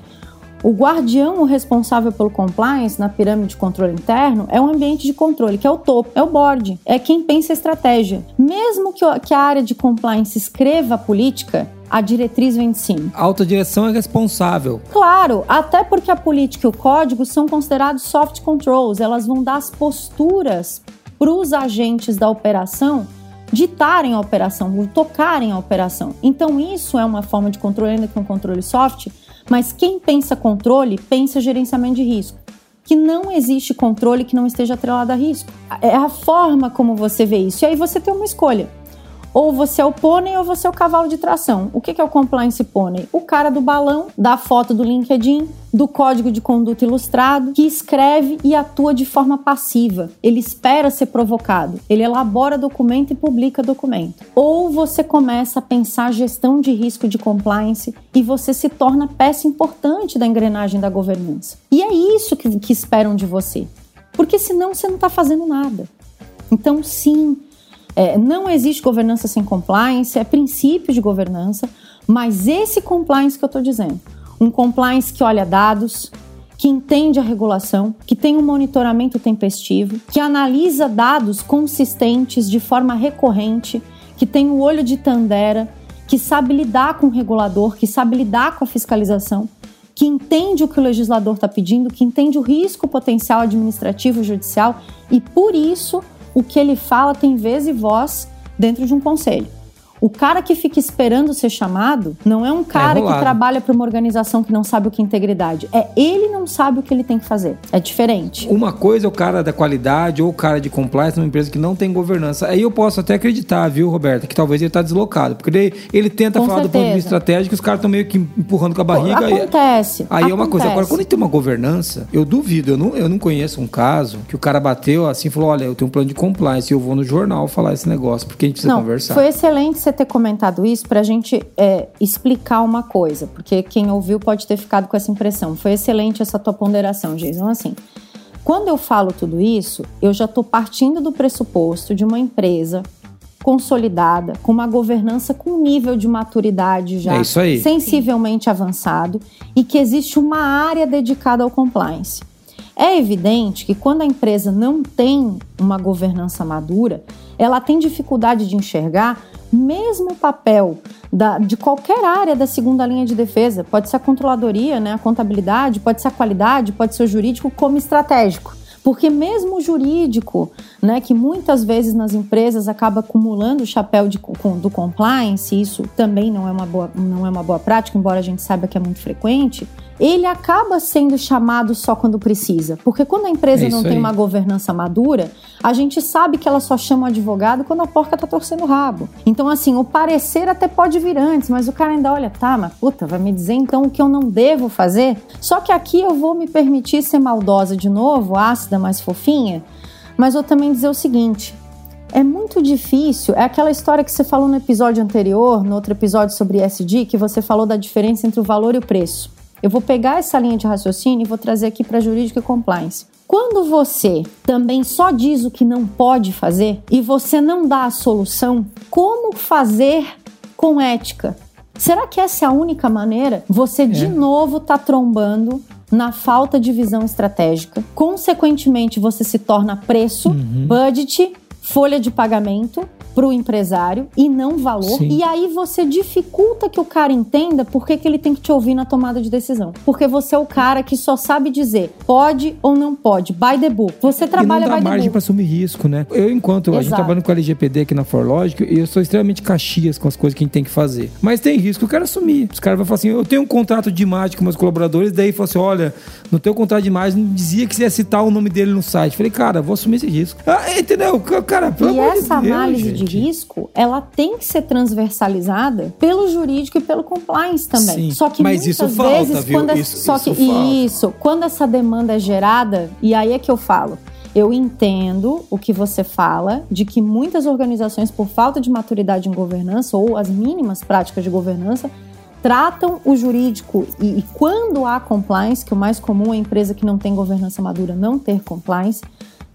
o guardião, o responsável pelo compliance na pirâmide de controle interno é um ambiente de controle, que é o topo, é o board, é quem pensa a estratégia. Mesmo que a área de compliance escreva a política, a diretriz vem de cima. A alta direção é responsável. Claro, até porque a política e o código são considerados soft controls, elas vão dar as posturas para os agentes da operação ditarem a operação, tocarem a operação. Então isso é uma forma de controle, ainda que um controle soft, mas quem pensa controle, pensa gerenciamento de risco. Que não existe controle que não esteja atrelado a risco. É a forma como você vê isso. E aí você tem uma escolha. Ou você é o pônei ou você é o cavalo de tração. O que é o compliance pônei? O cara do balão, da foto do LinkedIn, do código de conduta ilustrado, que escreve e atua de forma passiva. Ele espera ser provocado. Ele elabora documento e publica documento. Ou você começa a pensar gestão de risco de compliance e você se torna peça importante da engrenagem da governança. E é isso que, que esperam de você. Porque senão você não está fazendo nada. Então, sim, é, não existe governança sem compliance, é princípio de governança, mas esse compliance que eu estou dizendo, um compliance que olha dados, que entende a regulação, que tem um monitoramento tempestivo, que analisa dados consistentes de forma recorrente, que tem o olho de Tandera, que sabe lidar com o regulador, que sabe lidar com a fiscalização, que entende o que o legislador está pedindo, que entende o risco potencial administrativo e judicial e, por isso, o que ele fala tem vez e voz dentro de um conselho. O cara que fica esperando ser chamado não é um cara é que trabalha para uma organização que não sabe o que é integridade. É ele não sabe o que ele tem que fazer. É diferente. Uma coisa é o cara da qualidade ou o cara de compliance numa empresa que não tem governança. Aí eu posso até acreditar, viu, Roberta, que talvez ele está deslocado. Porque ele, ele tenta com falar certeza. do ponto de vista estratégico, os caras estão meio que empurrando com a barriga. Acontece. Aí, aí acontece. é uma coisa. Agora, quando ele tem uma governança, eu duvido. Eu não, eu não conheço um caso que o cara bateu assim e falou: olha, eu tenho um plano de compliance e eu vou no jornal falar esse negócio, porque a gente precisa não, conversar. Foi excelente você ter comentado isso para a gente é, explicar uma coisa, porque quem ouviu pode ter ficado com essa impressão. Foi excelente essa tua ponderação, Jason. Assim, quando eu falo tudo isso, eu já estou partindo do pressuposto de uma empresa consolidada, com uma governança com nível de maturidade já é sensivelmente avançado e que existe uma área dedicada ao compliance. É evidente que quando a empresa não tem uma governança madura, ela tem dificuldade de enxergar mesmo papel da, de qualquer área da segunda linha de defesa, pode ser a controladoria, né, a contabilidade, pode ser a qualidade, pode ser o jurídico, como estratégico. Porque mesmo o jurídico, né, que muitas vezes nas empresas acaba acumulando o chapéu de, do compliance, isso também não é, uma boa, não é uma boa prática, embora a gente saiba que é muito frequente, ele acaba sendo chamado só quando precisa. Porque quando a empresa é não tem aí. uma governança madura, a gente sabe que ela só chama o advogado quando a porca tá torcendo o rabo. Então, assim, o parecer até pode vir antes, mas o cara ainda olha, tá, mas puta, vai me dizer então o que eu não devo fazer? Só que aqui eu vou me permitir ser maldosa de novo, ácida, mais fofinha, mas vou também dizer o seguinte: é muito difícil. É aquela história que você falou no episódio anterior, no outro episódio sobre SD, que você falou da diferença entre o valor e o preço. Eu vou pegar essa linha de raciocínio e vou trazer aqui para jurídica e compliance. Quando você também só diz o que não pode fazer e você não dá a solução, como fazer com ética? Será que essa é a única maneira? Você é. de novo está trombando na falta de visão estratégica. Consequentemente, você se torna preço, uhum. budget, folha de pagamento para o empresário e não valor. Sim. E aí você dificulta que o cara entenda por que, que ele tem que te ouvir na tomada de decisão. Porque você é o cara que só sabe dizer pode ou não pode, by the book. Você trabalha e não dá margem para assumir risco, né? Eu, enquanto Exato. a gente trabalha com a LGPD aqui na Forlogic, eu sou extremamente caxias com as coisas que a gente tem que fazer. Mas tem risco, eu quero assumir. Os caras vão falar assim: eu tenho um contrato de imagem com meus colaboradores, daí falam assim: olha, no teu contrato de imagem não dizia que você ia citar o nome dele no site. Falei, cara, vou assumir esse risco. Ah, entendeu? Cara, pelo e essa de Deus, análise gente. de risco, ela tem que ser transversalizada pelo jurídico e pelo compliance também. Sim, só que mas muitas isso vezes falta, quando viu? Isso, só que isso, quando essa demanda é gerada, e aí é que eu falo, eu entendo o que você fala de que muitas organizações, por falta de maturidade em governança ou as mínimas práticas de governança, tratam o jurídico e, e, quando há compliance, que o mais comum é a empresa que não tem governança madura não ter compliance,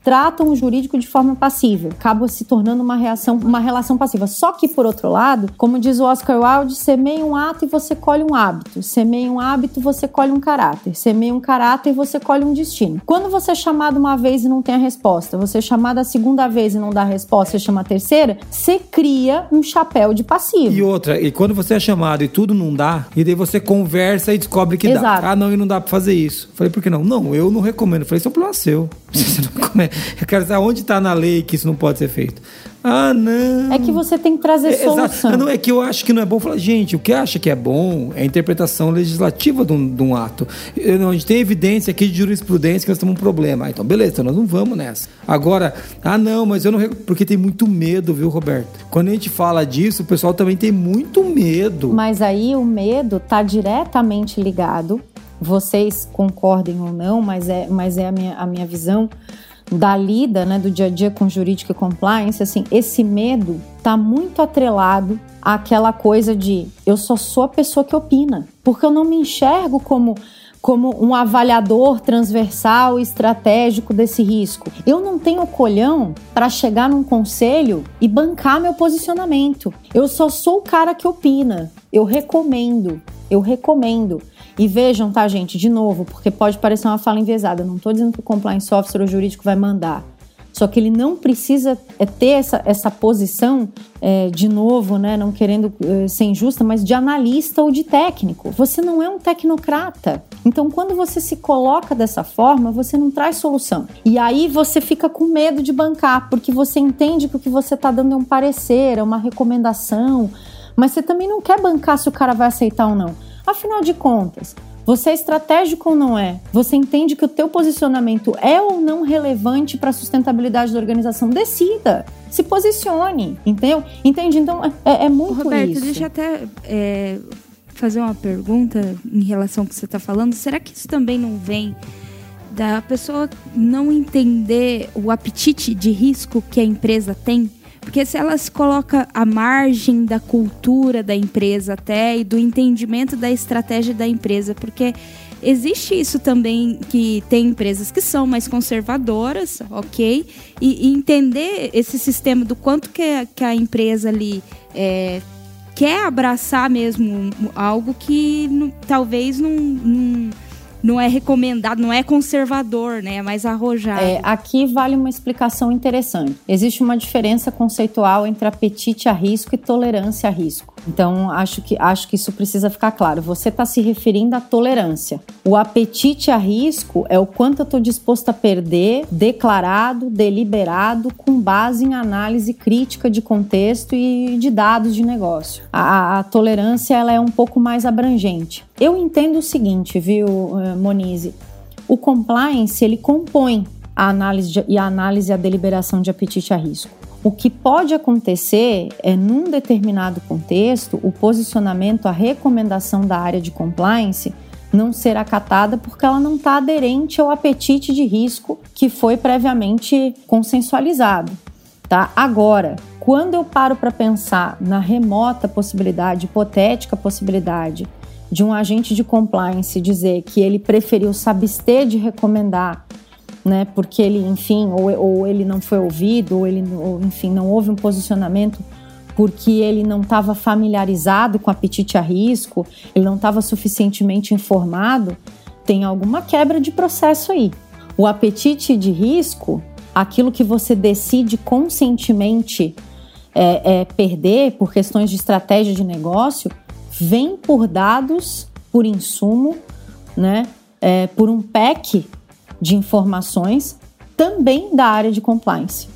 tratam o jurídico de forma passiva, acaba se tornando uma reação, uma relação passiva. Só que por outro lado, como diz o Oscar Wilde, semeia um ato e você colhe um hábito, semeia um hábito você colhe um caráter, semeia um caráter e você colhe um destino. Quando você é chamado uma vez e não tem a resposta, você é chamado a segunda vez e não dá a resposta, você chama a terceira, você cria um chapéu de passivo. E outra, e quando você é chamado e tudo não dá, e daí você conversa e descobre que Exato. dá. Ah, não, e não dá para fazer isso. Falei, por que não? Não, eu não recomendo. Falei, isso é um problema seu. Não. Eu quero saber onde está na lei que isso não pode ser feito. Ah, não. É que você tem que trazer é, solução. Não, é que eu acho que não é bom falar, gente, o que acha que é bom é a interpretação legislativa de um, de um ato. Eu, a gente tem evidência aqui de jurisprudência que nós temos um problema. Ah, então, beleza, então nós não vamos nessa. Agora, ah, não, mas eu não. Porque tem muito medo, viu, Roberto? Quando a gente fala disso, o pessoal também tem muito medo. Mas aí o medo está diretamente ligado. Vocês concordem ou não, mas é, mas é a, minha, a minha visão da lida, né, do dia a dia com jurídica e compliance, assim, esse medo tá muito atrelado àquela coisa de eu só sou a pessoa que opina, porque eu não me enxergo como como um avaliador transversal e estratégico desse risco. Eu não tenho colhão para chegar num conselho e bancar meu posicionamento. Eu só sou o cara que opina. Eu recomendo. Eu recomendo. E vejam, tá, gente, de novo, porque pode parecer uma fala enviesada. Não estou dizendo que o compliance officer ou jurídico vai mandar. Só que ele não precisa é, ter essa, essa posição, é, de novo, né, não querendo é, ser injusta, mas de analista ou de técnico. Você não é um tecnocrata. Então, quando você se coloca dessa forma, você não traz solução. E aí você fica com medo de bancar, porque você entende que o que você está dando é um parecer, é uma recomendação, mas você também não quer bancar se o cara vai aceitar ou não. Afinal de contas, você é estratégico ou não é? Você entende que o teu posicionamento é ou não relevante para a sustentabilidade da organização? Decida, se posicione, entendeu? Entende? Então é, é muito Roberto, isso. deixa eu até é, fazer uma pergunta em relação ao que você está falando. Será que isso também não vem da pessoa não entender o apetite de risco que a empresa tem? Porque se ela se coloca à margem da cultura da empresa até e do entendimento da estratégia da empresa, porque existe isso também que tem empresas que são mais conservadoras, ok? E, e entender esse sistema do quanto que, a, que a empresa ali é, quer abraçar mesmo algo que talvez não, não não é recomendado, não é conservador, né? É mais arrojado. É, aqui vale uma explicação interessante. Existe uma diferença conceitual entre apetite a risco e tolerância a risco. Então, acho que, acho que isso precisa ficar claro. Você está se referindo à tolerância. O apetite a risco é o quanto eu estou disposto a perder, declarado, deliberado, com base em análise crítica de contexto e de dados de negócio. A, a tolerância ela é um pouco mais abrangente. Eu entendo o seguinte, viu, eh, Monize? O compliance ele compõe a análise de, e a análise e a deliberação de apetite a risco. O que pode acontecer é, num determinado contexto, o posicionamento, a recomendação da área de compliance não ser acatada porque ela não está aderente ao apetite de risco que foi previamente consensualizado. Tá? Agora, quando eu paro para pensar na remota possibilidade, hipotética possibilidade de um agente de compliance dizer que ele preferiu se abster de recomendar, né, porque ele, enfim, ou, ou ele não foi ouvido, ou ele, ou, enfim, não houve um posicionamento porque ele não estava familiarizado com apetite a risco, ele não estava suficientemente informado, tem alguma quebra de processo aí. O apetite de risco, aquilo que você decide conscientemente é, é, perder por questões de estratégia de negócio, vem por dados, por insumo, né, é, por um pack de informações também da área de compliance.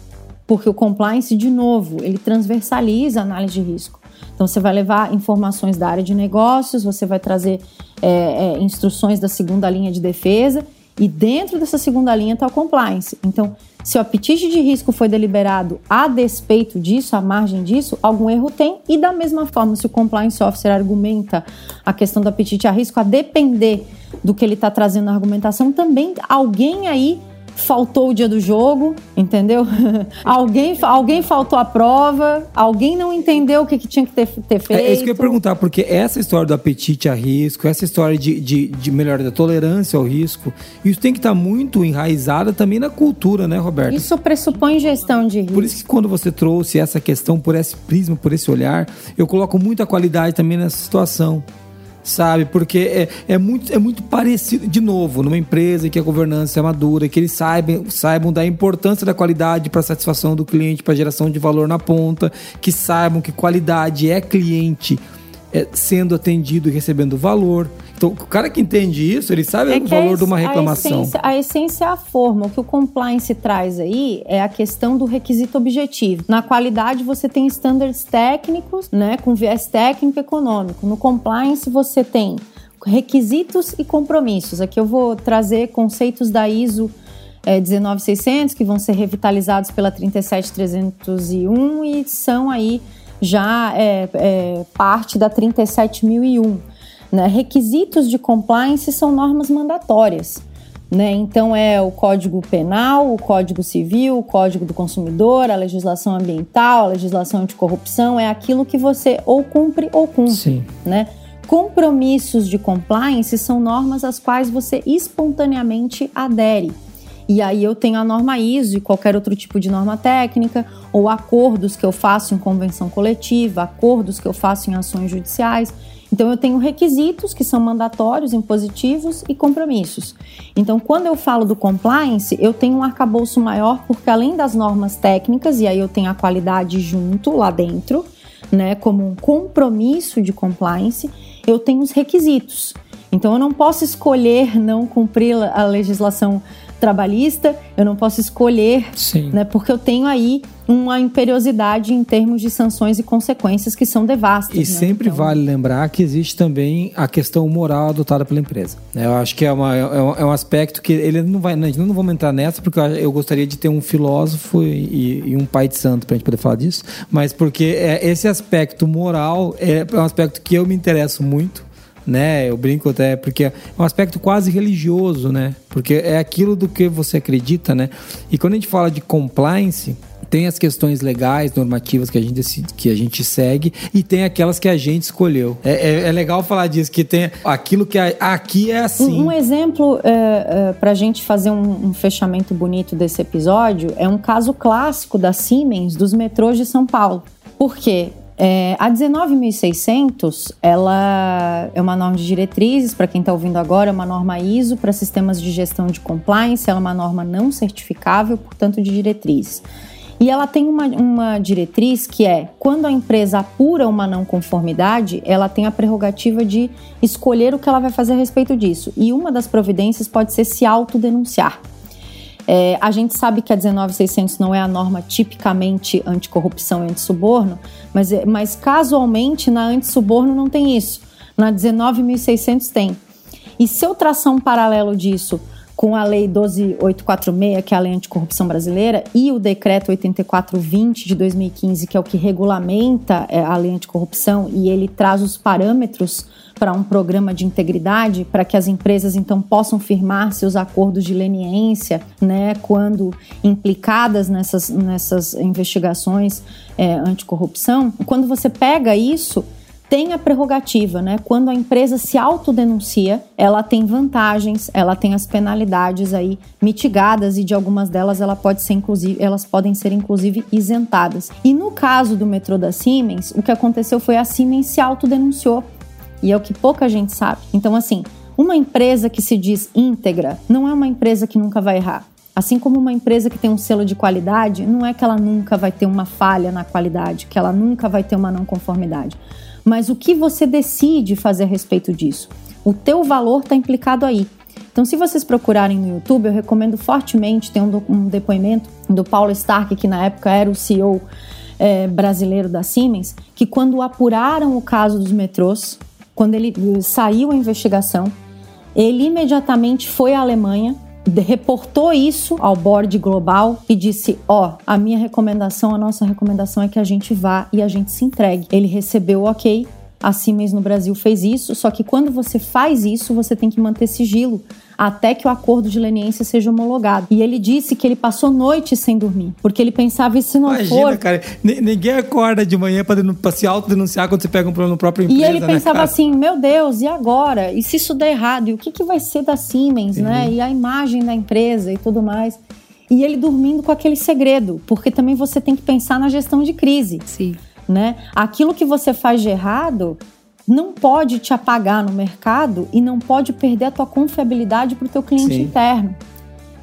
Porque o compliance, de novo, ele transversaliza a análise de risco. Então, você vai levar informações da área de negócios, você vai trazer é, é, instruções da segunda linha de defesa, e dentro dessa segunda linha está o compliance. Então, se o apetite de risco foi deliberado a despeito disso, à margem disso, algum erro tem. E da mesma forma, se o compliance officer argumenta a questão do apetite a risco, a depender do que ele está trazendo na argumentação, também alguém aí faltou o dia do jogo, entendeu? alguém, alguém faltou a prova, alguém não entendeu o que, que tinha que ter, ter feito. É, é, isso que eu ia perguntar, porque essa história do apetite a risco, essa história de, de, de melhora da tolerância ao risco, isso tem que estar tá muito enraizada também na cultura, né, Roberto? Isso pressupõe gestão de risco. Por isso que quando você trouxe essa questão por esse prisma, por esse olhar, eu coloco muita qualidade também nessa situação sabe? Porque é, é, muito, é muito parecido, de novo, numa empresa que a governança é madura, que eles saibam, saibam da importância da qualidade para a satisfação do cliente, para geração de valor na ponta, que saibam que qualidade é cliente é, sendo atendido e recebendo valor. Então, o cara que entende isso, ele sabe é o valor de uma reclamação. A essência, a essência é a forma. O que o compliance traz aí é a questão do requisito objetivo. Na qualidade, você tem standards técnicos, né, com viés técnico e econômico. No compliance, você tem requisitos e compromissos. Aqui eu vou trazer conceitos da ISO é, 19600 que vão ser revitalizados pela 37301 e são aí já é, é, parte da 37001. Né? Requisitos de compliance são normas mandatórias. Né? Então é o Código Penal, o Código Civil, o Código do Consumidor, a legislação ambiental, a legislação anticorrupção, é aquilo que você ou cumpre ou cumpre. Sim. Né? Compromissos de compliance são normas às quais você espontaneamente adere. E aí eu tenho a norma ISO e qualquer outro tipo de norma técnica, ou acordos que eu faço em convenção coletiva, acordos que eu faço em ações judiciais. Então eu tenho requisitos que são mandatórios, impositivos e compromissos. Então quando eu falo do compliance, eu tenho um arcabouço maior porque além das normas técnicas e aí eu tenho a qualidade junto lá dentro, né, como um compromisso de compliance, eu tenho os requisitos. Então eu não posso escolher não cumprir a legislação trabalhista, eu não posso escolher, Sim. né? Porque eu tenho aí uma imperiosidade em termos de sanções e consequências que são devastas. E né? sempre então... vale lembrar que existe também a questão moral adotada pela empresa. Eu acho que é, uma, é, um, é aspecto que ele não vai. Nós não vamos entrar nessa, porque eu gostaria de ter um filósofo e, e um pai de santo para a gente poder falar disso, mas porque é, esse aspecto moral é um aspecto que eu me interesso muito né? Eu brinco até porque é um aspecto quase religioso, né? Porque é aquilo do que você acredita, né? E quando a gente fala de compliance, tem as questões legais, normativas que a gente decide, que a gente segue e tem aquelas que a gente escolheu. É, é, é legal falar disso, que tem aquilo que a, aqui é assim. Um, um exemplo é, é, para a gente fazer um, um, fechamento bonito desse episódio é um caso clássico da Siemens dos metrôs de São Paulo. Por quê? É, a 19.600, ela é uma norma de diretrizes, para quem está ouvindo agora, é uma norma ISO para sistemas de gestão de compliance, ela é uma norma não certificável, portanto, de diretrizes. E ela tem uma, uma diretriz que é, quando a empresa apura uma não conformidade, ela tem a prerrogativa de escolher o que ela vai fazer a respeito disso. E uma das providências pode ser se autodenunciar. É, a gente sabe que a 19600 não é a norma tipicamente anticorrupção e antissuborno, mas, é, mas casualmente na antissuborno não tem isso. Na 19600 tem. E se eu traçar um paralelo disso com a Lei 12846, que é a Lei Anticorrupção Brasileira, e o Decreto 8420 de 2015, que é o que regulamenta é, a Lei Anticorrupção, e ele traz os parâmetros para um programa de integridade, para que as empresas então possam firmar seus acordos de leniência, né, quando implicadas nessas, nessas investigações é, anticorrupção. Quando você pega isso, tem a prerrogativa, né? Quando a empresa se autodenuncia, ela tem vantagens, ela tem as penalidades aí mitigadas e de algumas delas ela pode ser inclusive, elas podem ser inclusive isentadas. E no caso do metrô da Siemens, o que aconteceu foi a Siemens se autodenunciou. E é o que pouca gente sabe. Então assim, uma empresa que se diz íntegra não é uma empresa que nunca vai errar. Assim como uma empresa que tem um selo de qualidade, não é que ela nunca vai ter uma falha na qualidade, que ela nunca vai ter uma não conformidade. Mas o que você decide fazer a respeito disso? O teu valor está implicado aí. Então, se vocês procurarem no YouTube, eu recomendo fortemente, tem um, um depoimento do Paulo Stark, que na época era o CEO é, brasileiro da Siemens, que quando apuraram o caso dos metrôs, quando ele saiu a investigação, ele imediatamente foi à Alemanha, reportou isso ao board global e disse: Ó, oh, a minha recomendação, a nossa recomendação é que a gente vá e a gente se entregue. Ele recebeu o ok. A Siemens no Brasil fez isso, só que quando você faz isso, você tem que manter sigilo até que o acordo de leniência seja homologado. E ele disse que ele passou noites sem dormir, porque ele pensava, e se não Imagina, for... cara, ninguém acorda de manhã para se autodenunciar quando você pega um problema no próprio empresa, E ele né, pensava cara? assim, meu Deus, e agora? E se isso der errado? E o que, que vai ser da Siemens, né? E a imagem da empresa e tudo mais. E ele dormindo com aquele segredo, porque também você tem que pensar na gestão de crise. Sim. Né? Aquilo que você faz de errado não pode te apagar no mercado e não pode perder a tua confiabilidade para o teu cliente Sim. interno.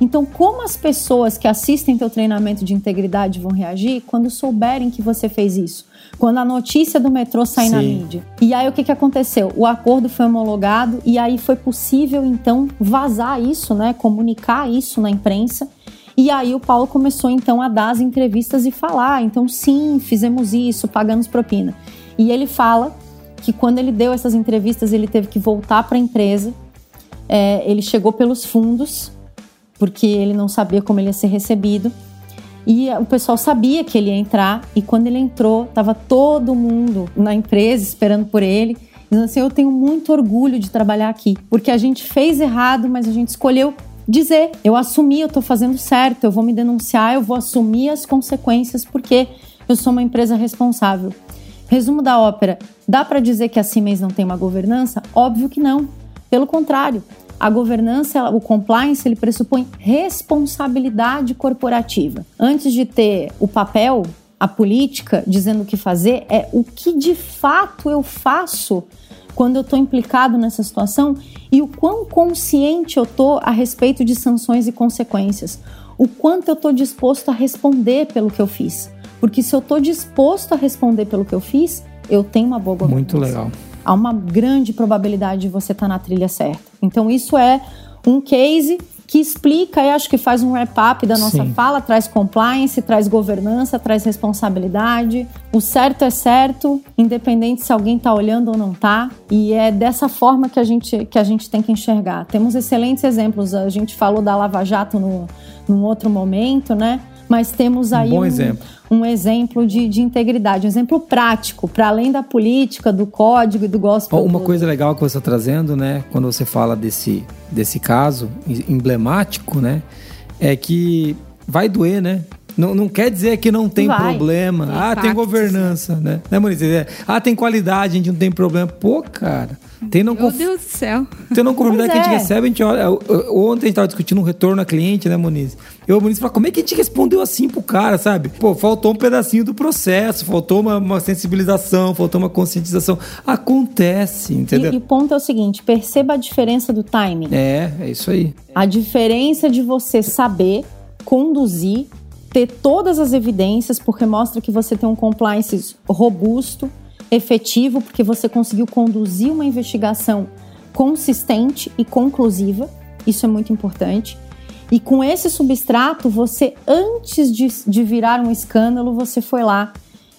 Então, como as pessoas que assistem teu treinamento de integridade vão reagir quando souberem que você fez isso? Quando a notícia do metrô sair na Sim. mídia. E aí o que, que aconteceu? O acordo foi homologado e aí foi possível então vazar isso, né? Comunicar isso na imprensa. E aí o Paulo começou então a dar as entrevistas e falar, então sim, fizemos isso, pagamos propina. E ele fala que quando ele deu essas entrevistas, ele teve que voltar para a empresa. É, ele chegou pelos fundos, porque ele não sabia como ele ia ser recebido. E o pessoal sabia que ele ia entrar, e quando ele entrou, estava todo mundo na empresa esperando por ele. Dizendo assim: Eu tenho muito orgulho de trabalhar aqui, porque a gente fez errado, mas a gente escolheu dizer: Eu assumi, eu estou fazendo certo, eu vou me denunciar, eu vou assumir as consequências, porque eu sou uma empresa responsável. Resumo da ópera: dá para dizer que a Siemens não tem uma governança? Óbvio que não. Pelo contrário, a governança, o compliance, ele pressupõe responsabilidade corporativa. Antes de ter o papel, a política dizendo o que fazer, é o que de fato eu faço quando eu estou implicado nessa situação e o quão consciente eu estou a respeito de sanções e consequências. O quanto eu estou disposto a responder pelo que eu fiz. Porque se eu estou disposto a responder pelo que eu fiz, eu tenho uma boa governança. Muito legal. Há uma grande probabilidade de você estar na trilha certa. Então, isso é um case que explica e acho que faz um wrap-up da nossa Sim. fala, traz compliance, traz governança, traz responsabilidade. O certo é certo, independente se alguém está olhando ou não está. E é dessa forma que a gente, que a gente tem que enxergar. Temos excelentes exemplos. A gente falou da Lava Jato no, num outro momento, né? Mas temos aí Um bom exemplo. um exemplo de, de integridade, um exemplo prático, para além da política, do código e do gospel. Uma coisa legal que você está trazendo, né, quando você fala desse, desse caso emblemático, né, é que vai doer, né? Não, não quer dizer que não tem Vai. problema. Tem ah, tem impactos, governança, né? Né, Maurício? É, Ah, tem qualidade, a gente não tem problema. Pô, cara, tem não Meu conf... Deus do céu. Tem não conformidade Pois que a gente é. recebe, a gente olha. Ontem a gente estava discutindo um retorno a cliente, né, Moniz? Eu, Moniz, falei, como é que a gente respondeu assim pro cara, sabe? Pô, faltou um pedacinho do processo, faltou uma, uma sensibilização, faltou uma conscientização. Acontece, entendeu? E, e o ponto é o seguinte: perceba a diferença do timing. É, é isso aí. A diferença de você saber conduzir, ter todas as evidências, porque mostra que você tem um compliance robusto, efetivo, porque você conseguiu conduzir uma investigação consistente e conclusiva. Isso é muito importante. E com esse substrato, você, antes de, de virar um escândalo, você foi lá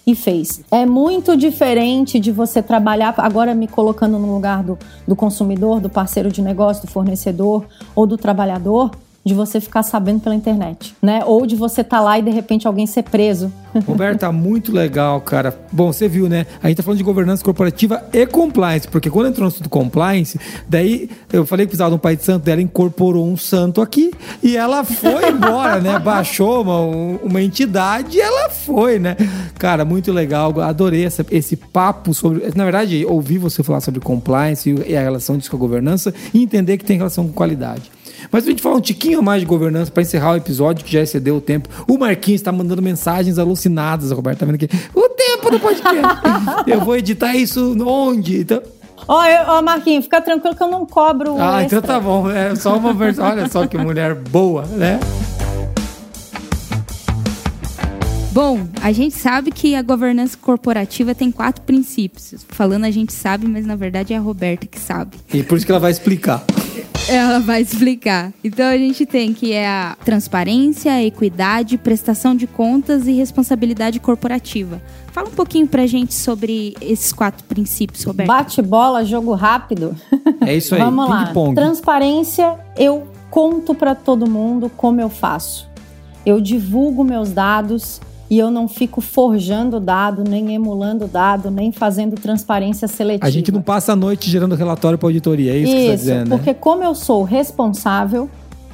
e fez. É muito diferente de você trabalhar, agora me colocando no lugar do, do consumidor, do parceiro de negócio, do fornecedor ou do trabalhador. De você ficar sabendo pela internet, né? Ou de você estar tá lá e de repente alguém ser preso. Roberta, muito legal, cara. Bom, você viu, né? A gente tá falando de governança corporativa e compliance, porque quando entrou no assunto compliance, daí eu falei que precisava de um pai de santo, ela incorporou um santo aqui e ela foi embora, né? Baixou uma, uma entidade e ela foi, né? Cara, muito legal. Adorei essa, esse papo sobre. Na verdade, ouvir você falar sobre compliance e a relação disso com a governança e entender que tem relação com qualidade. Mas a gente falar um tiquinho mais de governança para encerrar o episódio, que já excedeu o tempo. O Marquinhos está mandando mensagens alucinadas, a Roberta tá vendo aqui. O tempo do podcast. eu vou editar isso onde? Então. Ó, oh, oh, Marquinhos, fica tranquilo que eu não cobro. Ah, extra. então tá bom. É só uma versão. Olha só que mulher boa, né? Bom, a gente sabe que a governança corporativa tem quatro princípios. Falando a gente sabe, mas na verdade é a Roberta que sabe. E por isso que ela vai explicar. Ela vai explicar. Então a gente tem que é a transparência, a equidade, prestação de contas e responsabilidade corporativa. Fala um pouquinho pra gente sobre esses quatro princípios, Roberto. Bate bola, jogo rápido. É isso aí. Vamos lá. Transparência, eu conto para todo mundo como eu faço. Eu divulgo meus dados, e eu não fico forjando dado, nem emulando dado, nem fazendo transparência seletiva. A gente não passa a noite gerando relatório para auditoria, é isso, isso que você está dizendo? Né? Porque né? como eu sou responsável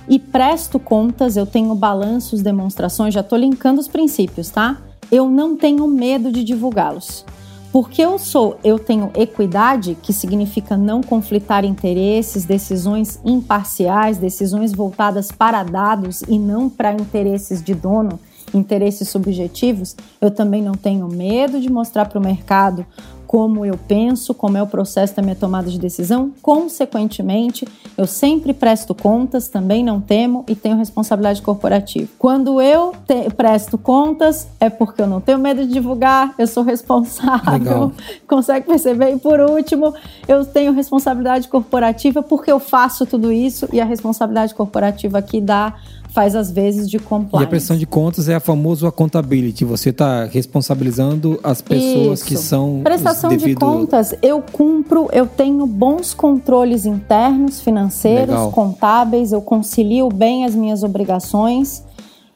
e presto contas, eu tenho balanços, demonstrações, já estou linkando os princípios, tá? Eu não tenho medo de divulgá-los. Porque eu sou, eu tenho equidade, que significa não conflitar interesses, decisões imparciais, decisões voltadas para dados e não para interesses de dono interesses subjetivos, eu também não tenho medo de mostrar para o mercado como eu penso, como é o processo da minha tomada de decisão. Consequentemente, eu sempre presto contas, também não temo e tenho responsabilidade corporativa. Quando eu te, presto contas, é porque eu não tenho medo de divulgar, eu sou responsável. Legal. Consegue perceber? E por último, eu tenho responsabilidade corporativa porque eu faço tudo isso e a responsabilidade corporativa aqui dá faz as vezes de compliance. E a prestação de contas é a famosa accountability. Você está responsabilizando as pessoas Isso. que são. Prestação devido... de contas, eu cumpro, eu tenho bons controles internos, financeiros, Legal. contábeis, eu concilio bem as minhas obrigações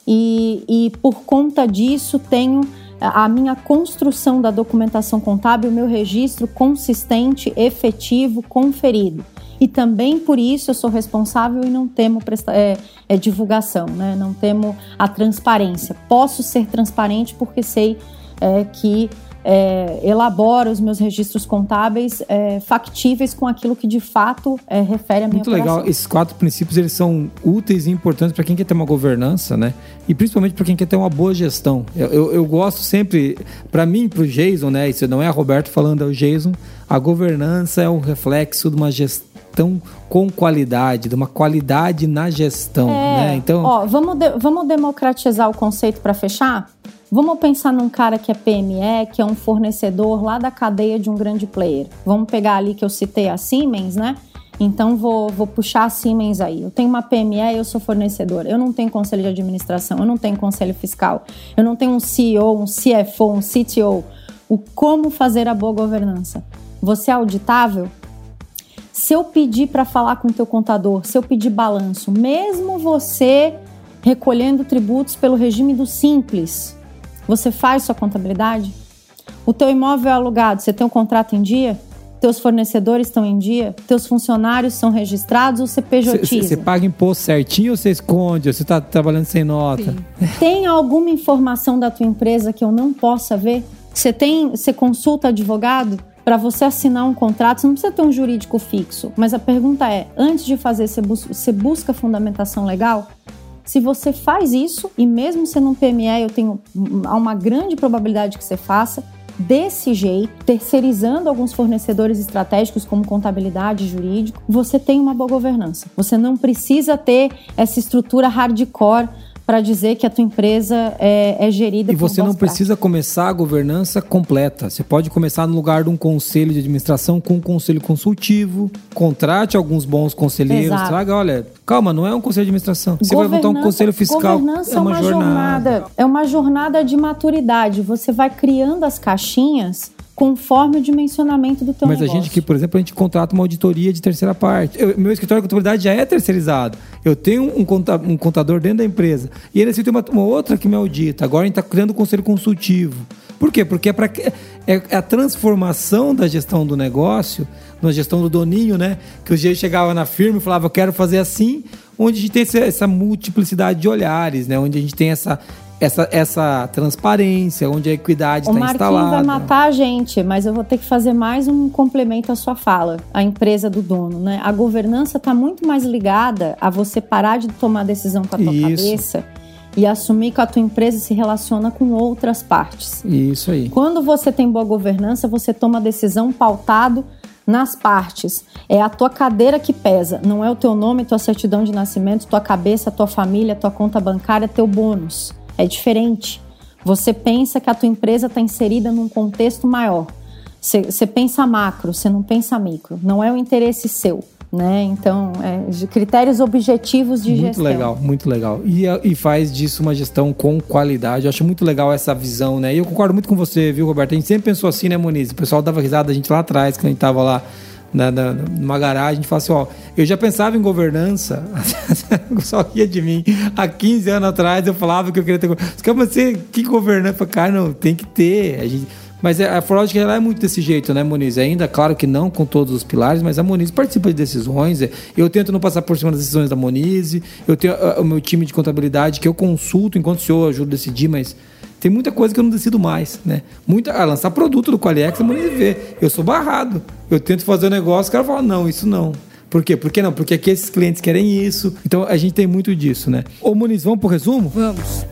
e, e por conta disso tenho a minha construção da documentação contábil, o meu registro consistente, efetivo, conferido e também por isso eu sou responsável e não temo é, é, divulgação, né? não temo a transparência. Posso ser transparente porque sei é, que é, elaboro os meus registros contábeis é, factíveis com aquilo que de fato é, refere a minha Muito operação. legal. Esses quatro princípios eles são úteis e importantes para quem quer ter uma governança, né? E principalmente para quem quer ter uma boa gestão. Eu, eu, eu gosto sempre, para mim, para o Jason, né? Isso não é a Roberto falando, é o Jason. A governança é um reflexo de uma gestão gestão com qualidade, de uma qualidade na gestão, é, né? Então, ó, vamos, de, vamos democratizar o conceito para fechar? Vamos pensar num cara que é PME, que é um fornecedor lá da cadeia de um grande player. Vamos pegar ali que eu citei a Siemens, né? Então vou, vou puxar a Siemens aí. Eu tenho uma PME, eu sou fornecedor. Eu não tenho conselho de administração, eu não tenho conselho fiscal, eu não tenho um CEO, um CFO, um CTO. O como fazer a boa governança? Você é auditável? Se eu pedir para falar com o teu contador, se eu pedir balanço, mesmo você recolhendo tributos pelo regime do simples, você faz sua contabilidade? O teu imóvel é alugado, você tem um contrato em dia? Teus fornecedores estão em dia? Teus funcionários são registrados ou você pejotiza? Você paga imposto certinho ou você esconde? Ou você está trabalhando sem nota? Sim. Tem alguma informação da tua empresa que eu não possa ver? Você tem, você consulta advogado? Para você assinar um contrato, você não precisa ter um jurídico fixo. Mas a pergunta é: antes de fazer, você, bus você busca fundamentação legal? Se você faz isso, e mesmo sendo um PME, eu tenho há uma grande probabilidade que você faça, desse jeito, terceirizando alguns fornecedores estratégicos como contabilidade, jurídico, você tem uma boa governança. Você não precisa ter essa estrutura hardcore para dizer que a tua empresa é, é gerida E você não precisa começar a governança completa. Você pode começar no lugar de um conselho de administração com um conselho consultivo, contrate alguns bons conselheiros, Exato. traga, olha, calma, não é um conselho de administração. Você vai montar um conselho fiscal. Governança é uma, é uma jornada. jornada. É uma jornada de maturidade. Você vai criando as caixinhas conforme o dimensionamento do teu Mas negócio. a gente que, por exemplo, a gente contrata uma auditoria de terceira parte. Eu- meu escritório de contabilidade já é terceirizado. Eu tenho um, conta- um contador dentro da empresa. E ele tem uma, uma outra que me audita. Agora a gente está criando um conselho consultivo. Por quê? Porque é, pra, que- é, é a transformação da gestão do negócio, na gestão do doninho, né? Que o dia chegava na firma e falava, eu quero fazer assim, onde a gente tem essa, essa multiplicidade de olhares, né? Onde a gente tem essa, essa, essa transparência, onde a equidade O está Marquinhos instalada. vai matar a gente, mas eu vou ter que fazer mais um complemento à sua fala, a empresa do dono, né? A governança está muito mais ligada a você parar de tomar decisão com a tua Isso. cabeça e assumir que a tua empresa se relaciona com outras partes. Isso aí. Quando você tem boa governança, você toma decisão pautado nas partes. É a tua cadeira que pesa, não é o teu nome, tua certidão de nascimento, tua cabeça, tua família, tua conta bancária, teu bônus. É diferente. Você pensa que a tua empresa está inserida num contexto maior. Você pensa macro, você não pensa micro. Não é o interesse seu. Né? Então, é, critérios objetivos de muito gestão. legal, muito legal. E, e faz disso uma gestão com qualidade. Eu acho muito legal essa visão, né? E eu concordo muito com você, viu, Roberto? A gente sempre pensou assim, né, Moniz? O pessoal dava risada da gente lá atrás, quando a gente tava lá na, na- numa garagem, a gente fala assim, ó, eu já pensava em governança, pessoal ria de mim. Há 15 anos atrás eu falava que eu queria ter governança. Você, que governança? Cara, não, tem que ter. A gente, mas a Forlógica ela é muito desse jeito, né, Moniz? Ainda, claro que não com todos os pilares, mas a Moniz participa de decisões. Eu tento não passar por cima das decisões da Moniz. Eu tenho o meu time de contabilidade que eu consulto enquanto o senhor ajuda a decidir, mas tem muita coisa que eu não decido mais, né? Muita, ah, lançar produto do Qualiex, a Moniz vê. Eu sou barrado. Eu tento fazer um negócio, o cara fala, não, isso não. Por quê? Por que não? Porque aqui esses clientes querem isso. Então a gente tem muito disso, né? Ô Muniz, vamos pro resumo? Vamos.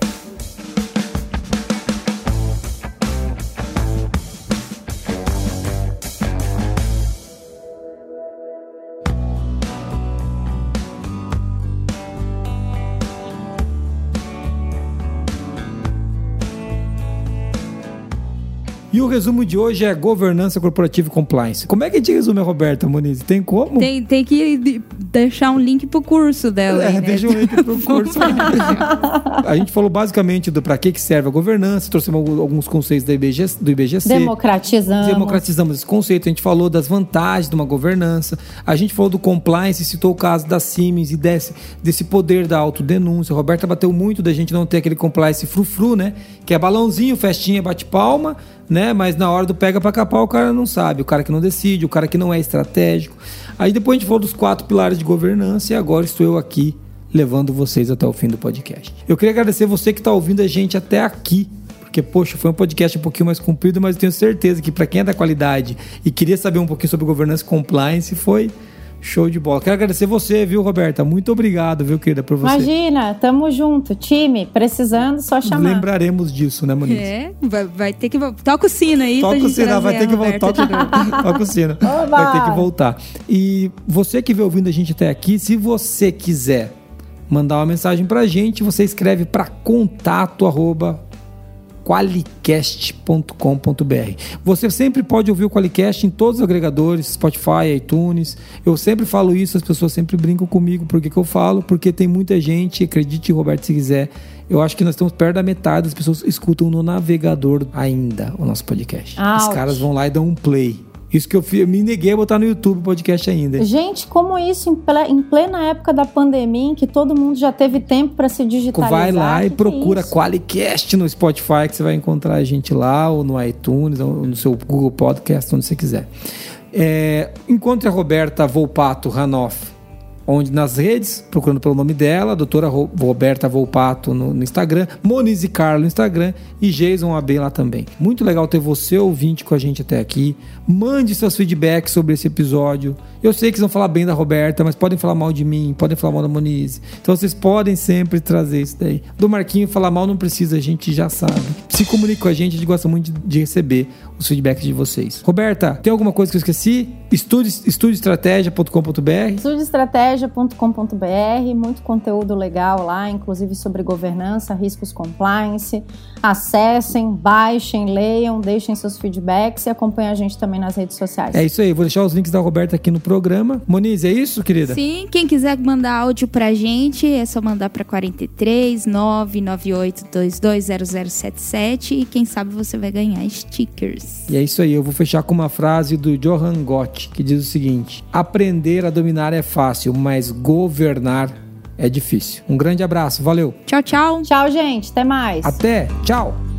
E o resumo de hoje é governança corporativa e compliance. Como é que a gente resume a Roberta Muniz? Tem como? Tem, tem que de- deixar um link pro curso dela. aí, É, né? deixa um link pro curso. a gente falou basicamente do para que, que serve a governança, trouxemos alguns- alguns conceitos da IBG, do IBGC. Democratizamos. Democratizamos esse conceito, a gente falou das vantagens de uma governança, a gente falou do compliance, citou o caso da Siemens e desse, desse poder da autodenúncia. A Roberta bateu muito da gente não ter aquele compliance frufru, né? Que é balãozinho, festinha, bate palma, né? Mas na hora do pega pra capar o cara não sabe, o cara que não decide, o cara que não é estratégico. Aí depois a gente falou dos quatro pilares de governança e agora estou eu aqui levando vocês até o fim do podcast. Eu queria agradecer você que está ouvindo a gente até aqui. Porque, poxa, foi um podcast um pouquinho mais comprido, mas eu tenho certeza que para quem é da qualidade e queria saber um pouquinho sobre governança e compliance, foi show de bola. Quero agradecer você, viu, Roberta? Muito obrigado, viu, querida, por você. Imagina, tamo junto, time, precisando, só chamar. Lembraremos disso, né, Moniz? É, vai, vai ter que. Toca o sino aí. Toca o sino, vai ter que voltar. Toca, toca o sino. Vai ter que voltar. E você que veio ouvindo a gente até aqui, se você quiser mandar uma mensagem pra gente, você escreve para contato arroba qualicast.com.br. Você sempre pode ouvir o Qualicast em todos os agregadores, Spotify, iTunes. Eu sempre falo isso, as pessoas sempre brincam comigo. Por que, eu falo? Porque tem muita gente, acredite, Roberto, se quiser. Eu acho que nós estamos perto da metade das pessoas escutam no navegador ainda o nosso podcast. Os Ouch. caras vão lá e dão um play. Isso que eu, eu me neguei a botar no YouTube o podcast ainda. Gente, como isso em ple- em plena época da pandemia, em que todo mundo já teve tempo para se digitalizar? Vai lá e que que é procura isso? Qualicast no Spotify, que você vai encontrar a gente lá, ou no iTunes, ou no seu Google Podcast, onde você quiser. É, encontre a Roberta Volpato Ranoff, onde nas redes, procurando pelo nome dela, doutora Ro- Roberta Volpato no, no Instagram, Monize Carlo no Instagram e Jason AB lá também. Muito legal ter você ouvinte com a gente até aqui. Mande seus feedbacks sobre esse episódio. Eu sei que vocês vão falar bem da Roberta, mas podem falar mal de mim, podem falar mal da Monize. Então vocês podem sempre trazer isso daí. Do Marquinho falar mal não precisa, a gente já sabe. Se comunique com a gente, a gente gosta muito de, receber os feedbacks de vocês. Roberta, tem alguma coisa que eu esqueci? Estude, estudeestratégia.com.br Estude Estratégia estratégia.com.br, muito conteúdo legal lá, inclusive sobre governança, riscos compliance. Acessem, baixem, leiam, deixem seus feedbacks e acompanhem a gente também nas redes sociais. É isso aí, vou deixar os links da Roberta aqui no programa. Moniz, é isso, querida? Sim, quem quiser mandar áudio pra gente, é só mandar pra 43 998 220077 e quem sabe você vai ganhar stickers. E é isso aí, eu vou fechar com uma frase do Johan Gott, que diz o seguinte: Aprender a dominar é fácil, mas governar é difícil. Um grande abraço, valeu. Tchau, tchau. Tchau, gente. Até mais. Até, tchau.